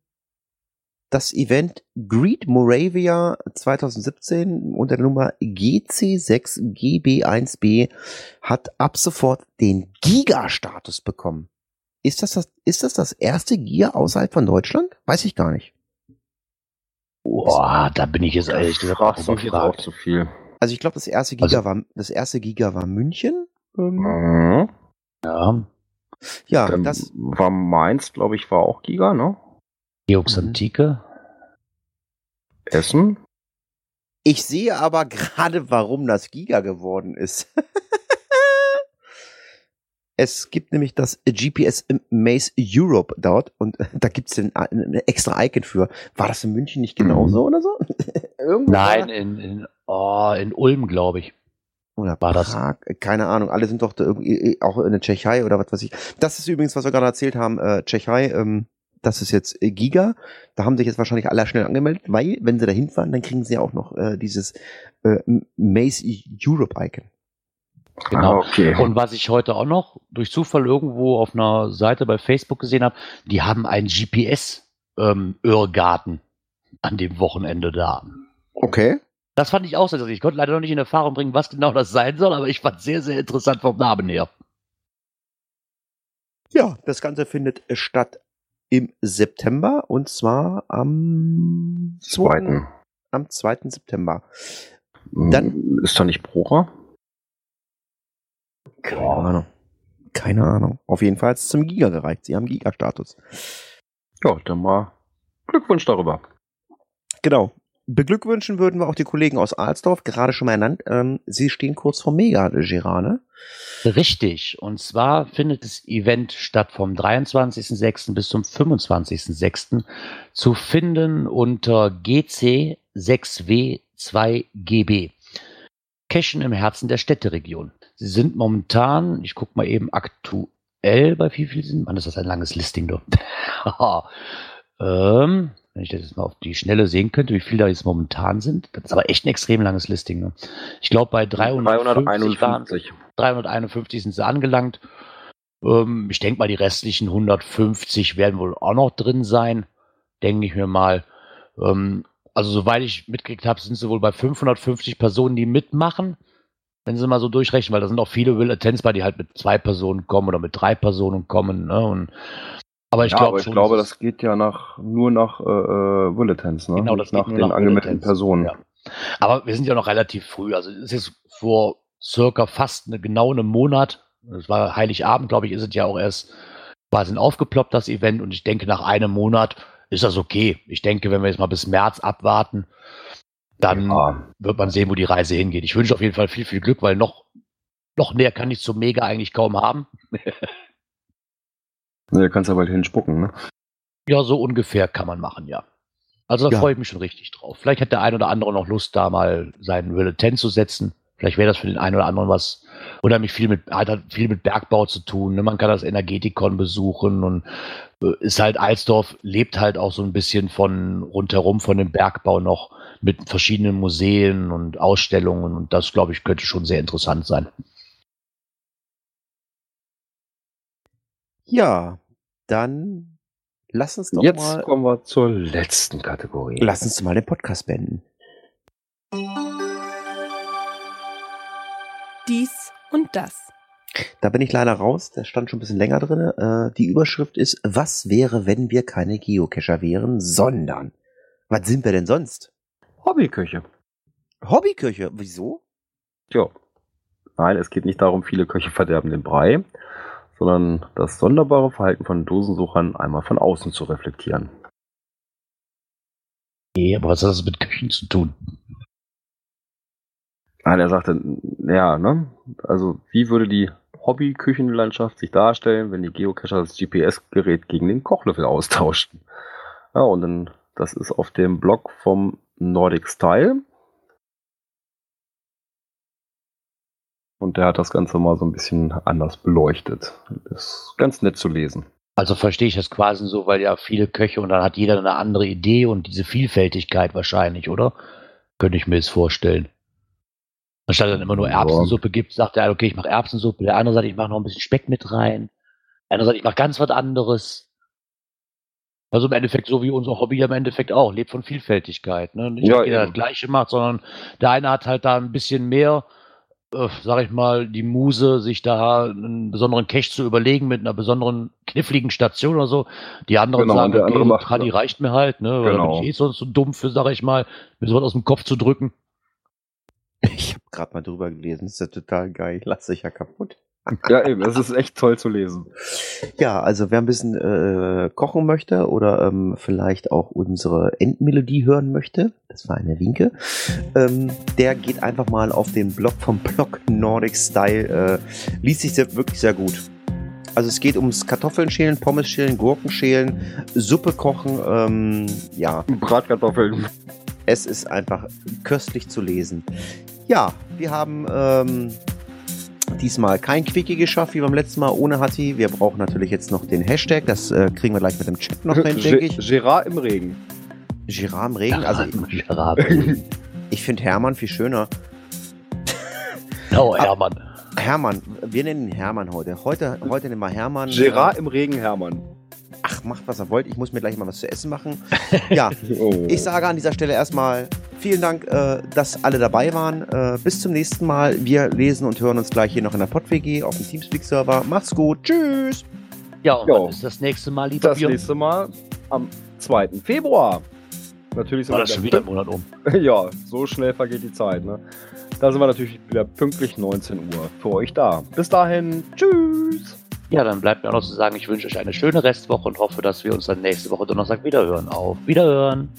das Event Greet Moravia 2017 unter der Nummer GC6GB1B hat ab sofort den Giga-Status bekommen. Ist das, das, ist das das erste Giga außerhalb von Deutschland? Weiß ich gar nicht. Boah, da bin ich jetzt ehrlich gesagt auch überfragt. zu viel. Also ich glaube, das erste Giga Also- war, das erste Giga war München. Ähm, Mhm. Ja, ja, Dann das, war Mainz, glaube ich, war auch Giga, ne? Georgs Mhm. Antike. Essen. Ich sehe aber gerade, warum das Giga geworden ist. es gibt nämlich das GPS Maze Europe dort und da gibt's ein, ein extra Icon für. War das in München nicht genauso oder so? Irgendwo Nein, in, in, oh, in Ulm, glaube ich. Oder war das- keine Ahnung. Alle sind doch da irgendwie auch in der Tschechei oder was weiß ich. Das ist übrigens, was wir gerade erzählt haben, äh, Tschechei, ähm, das ist jetzt äh, Giga. Da haben sich jetzt wahrscheinlich alle schnell angemeldet, weil, wenn sie da hinfahren, dann kriegen sie ja auch noch äh, dieses äh, Maze Europe Icon. Genau. Ah, okay. Und was ich heute auch noch durch Zufall irgendwo auf einer Seite bei Facebook gesehen habe, die haben einen GPS-Irrgarten an dem Wochenende da. Okay. Das fand ich auch sehr interessant. Ich konnte leider noch nicht in Erfahrung bringen, was genau das sein soll, aber ich fand es sehr, sehr interessant vom Namen her. Ja, das Ganze findet statt im September und zwar am Zweiten. am 2. September. Dann Dann- ist da nicht Brucher? Keine Ahnung. Keine Ahnung. Auf jeden Fall hat es zum Giga gereicht. Sie haben Giga-Status. Ja, dann mal Glückwunsch darüber. Genau. Beglückwünschen würden wir auch die Kollegen aus Alsdorf, gerade schon mal ernannt. Ähm, sie stehen kurz vor Mega, Gerane. Richtig. Und zwar findet das Event statt vom 23.06. bis zum 25.06. zu finden unter GC6W2GB. Cachen im Herzen der Städteregion. Sie sind momentan, ich gucke mal eben aktuell, bei wie viel sind, Mann, ist das ein langes Listing doch. ähm, wenn ich das jetzt mal auf die Schnelle sehen könnte, wie viel da jetzt momentan sind. Das ist aber echt ein extrem langes Listing. Ne? Ich glaube, bei 351 waren 351. 351 sind sie angelangt. Ähm, ich denke mal, die restlichen 150 werden wohl auch noch drin sein, denke ich mir mal. Ähm, also soweit ich mitgekriegt habe, sind sie wohl bei 550 Personen, die mitmachen. Wenn sie mal so durchrechnen, weil da sind auch viele Will Attends bei, die halt mit zwei Personen kommen oder mit drei Personen kommen. Ne? Und, aber ich ja, glaube aber ich schon, glaube, das geht ja nach, nur nach äh, äh, Bulletins, ne? Genau, Nicht das geht nach den nach angemeldeten. Personen. Ja. Aber wir sind ja noch relativ früh. Also es ist jetzt vor circa fast eine, genau einem Monat. Das war Heiligabend, glaube ich, ist es ja auch erst quasi aufgeploppt, das Event. Und ich denke, nach einem Monat ist das okay. Ich denke, wenn wir jetzt mal bis März abwarten, dann Ja. wird man sehen, wo die Reise hingeht. Ich wünsche auf jeden Fall viel, viel Glück, weil noch, noch näher kann ich zum Mega eigentlich kaum haben. Ne, kannst aber halt hinspucken, ne? Ja, so ungefähr kann man machen, ja. Also da Ja. freue ich mich schon richtig drauf. Vielleicht hat der ein oder andere noch Lust, da mal seinen Relatent zu setzen. Vielleicht wäre das für den einen oder anderen was unheimlich viel mit, hat halt viel mit Bergbau zu tun. Ne? Man kann das Energetikon besuchen und äh, ist halt Alsdorf, lebt halt auch so ein bisschen von rundherum von dem Bergbau noch mit verschiedenen Museen und Ausstellungen und das, glaube ich, könnte schon sehr interessant sein. Ja, dann lass uns doch Jetzt mal, kommen wir zur letzten Kategorie. lass uns mal den Podcast beenden. Dies und das. Da bin ich leider raus, der stand schon ein bisschen länger drin. Äh, die Überschrift ist, was wäre, wenn wir keine Geocacher wären, sondern, was sind wir denn sonst? Hobbyküche. Hobbyköche, wieso? Ja. Nein, es geht nicht darum, viele Köche verderben den Brei, sondern das sonderbare Verhalten von Dosensuchern einmal von außen zu reflektieren. Nee, aber was hat das mit Küchen zu tun? Nein, er sagte, ja, ne? Also, wie würde die Hobbyküchenlandschaft sich darstellen, wenn die Geocacher das GPS-Gerät gegen den Kochlöffel austauschten? Ja, und dann, das ist auf dem Blog vom Nordic Style. Und der hat das Ganze mal so ein bisschen anders beleuchtet. Ist ganz nett zu lesen. Also verstehe ich das quasi so, weil ja viele Köche und dann hat jeder eine andere Idee und diese Vielfältigkeit wahrscheinlich, oder? Könnte ich mir das vorstellen. Anstatt dann immer nur Ja. Erbsensuppe gibt, sagt der eine, okay, ich mache Erbsensuppe, der andere sagt, ich mache noch ein bisschen Speck mit rein. Der andere sagt, ich mache ganz was anderes. Also im Endeffekt, so wie unser Hobby ja im Endeffekt auch, lebt von Vielfältigkeit. Ne? Nicht, Ja, dass jeder das Gleiche macht, sondern der eine hat halt da ein bisschen mehr, äh, sag ich mal, die Muse, sich da einen besonderen Cache zu überlegen mit einer besonderen kniffligen Station oder so. Die anderen Genau, sagen, der okay, andere macht- Tradi reicht mir halt, ne? Weil Genau. bin ich eh sonst so dumm für, sag ich mal, mir sowas aus dem Kopf zu drücken. Ich habe gerade mal drüber gelesen. Das ist ja total geil. Lass dich ja kaputt. Ja, eben, es ist echt toll zu lesen. Ja, also wer ein bisschen äh, kochen möchte oder ähm, vielleicht auch unsere Endmelodie hören möchte, das war eine Winke, ähm, der geht einfach mal auf den Blog vom Blog Nordic Style. Äh, liest sich sehr, wirklich sehr gut. Also es geht ums Kartoffeln schälen, Pommes schälen, Gurken schälen, Suppe kochen. Ähm, ja, Bratkartoffeln. es ist einfach köstlich zu lesen. Ja, wir haben ähm, diesmal kein Quickie geschafft wie beim letzten Mal ohne Hatti. Wir brauchen natürlich jetzt noch den Hashtag. Das äh, kriegen wir gleich mit dem Chat noch hin, denke ich. Gerard im Regen. Girard im Regen. Also ich, Gerard. ich finde Hermann viel schöner. Oh, Hermann. Hermann, wir nennen ihn Hermann heute. Heute, heute nennen wir Hermann. Gerard im Regen, Hermann. Ach, macht was er wollt. Ich muss mir gleich mal was zu essen machen. Ja, Oh. Ich sage an dieser Stelle erstmal vielen Dank, äh, dass alle dabei waren. Äh, bis zum nächsten Mal. Wir lesen und hören uns gleich hier noch in der PodWG auf dem Teamspeak-Server. Macht's gut. Tschüss. Ja, und Jo. wann ist das nächste Mal, lieber das Björn? nächste Mal am 2. Februar. Natürlich sind War wir das schon wieder ein Monat um. Ja, so schnell vergeht die Zeit. Ne? Da sind wir natürlich wieder pünktlich 19 Uhr für euch da. Bis dahin, tschüss. Ja, dann bleibt mir auch noch zu sagen, ich wünsche euch eine schöne Restwoche und hoffe, dass wir uns dann nächste Woche Donnerstag wiederhören. Auf Wiederhören!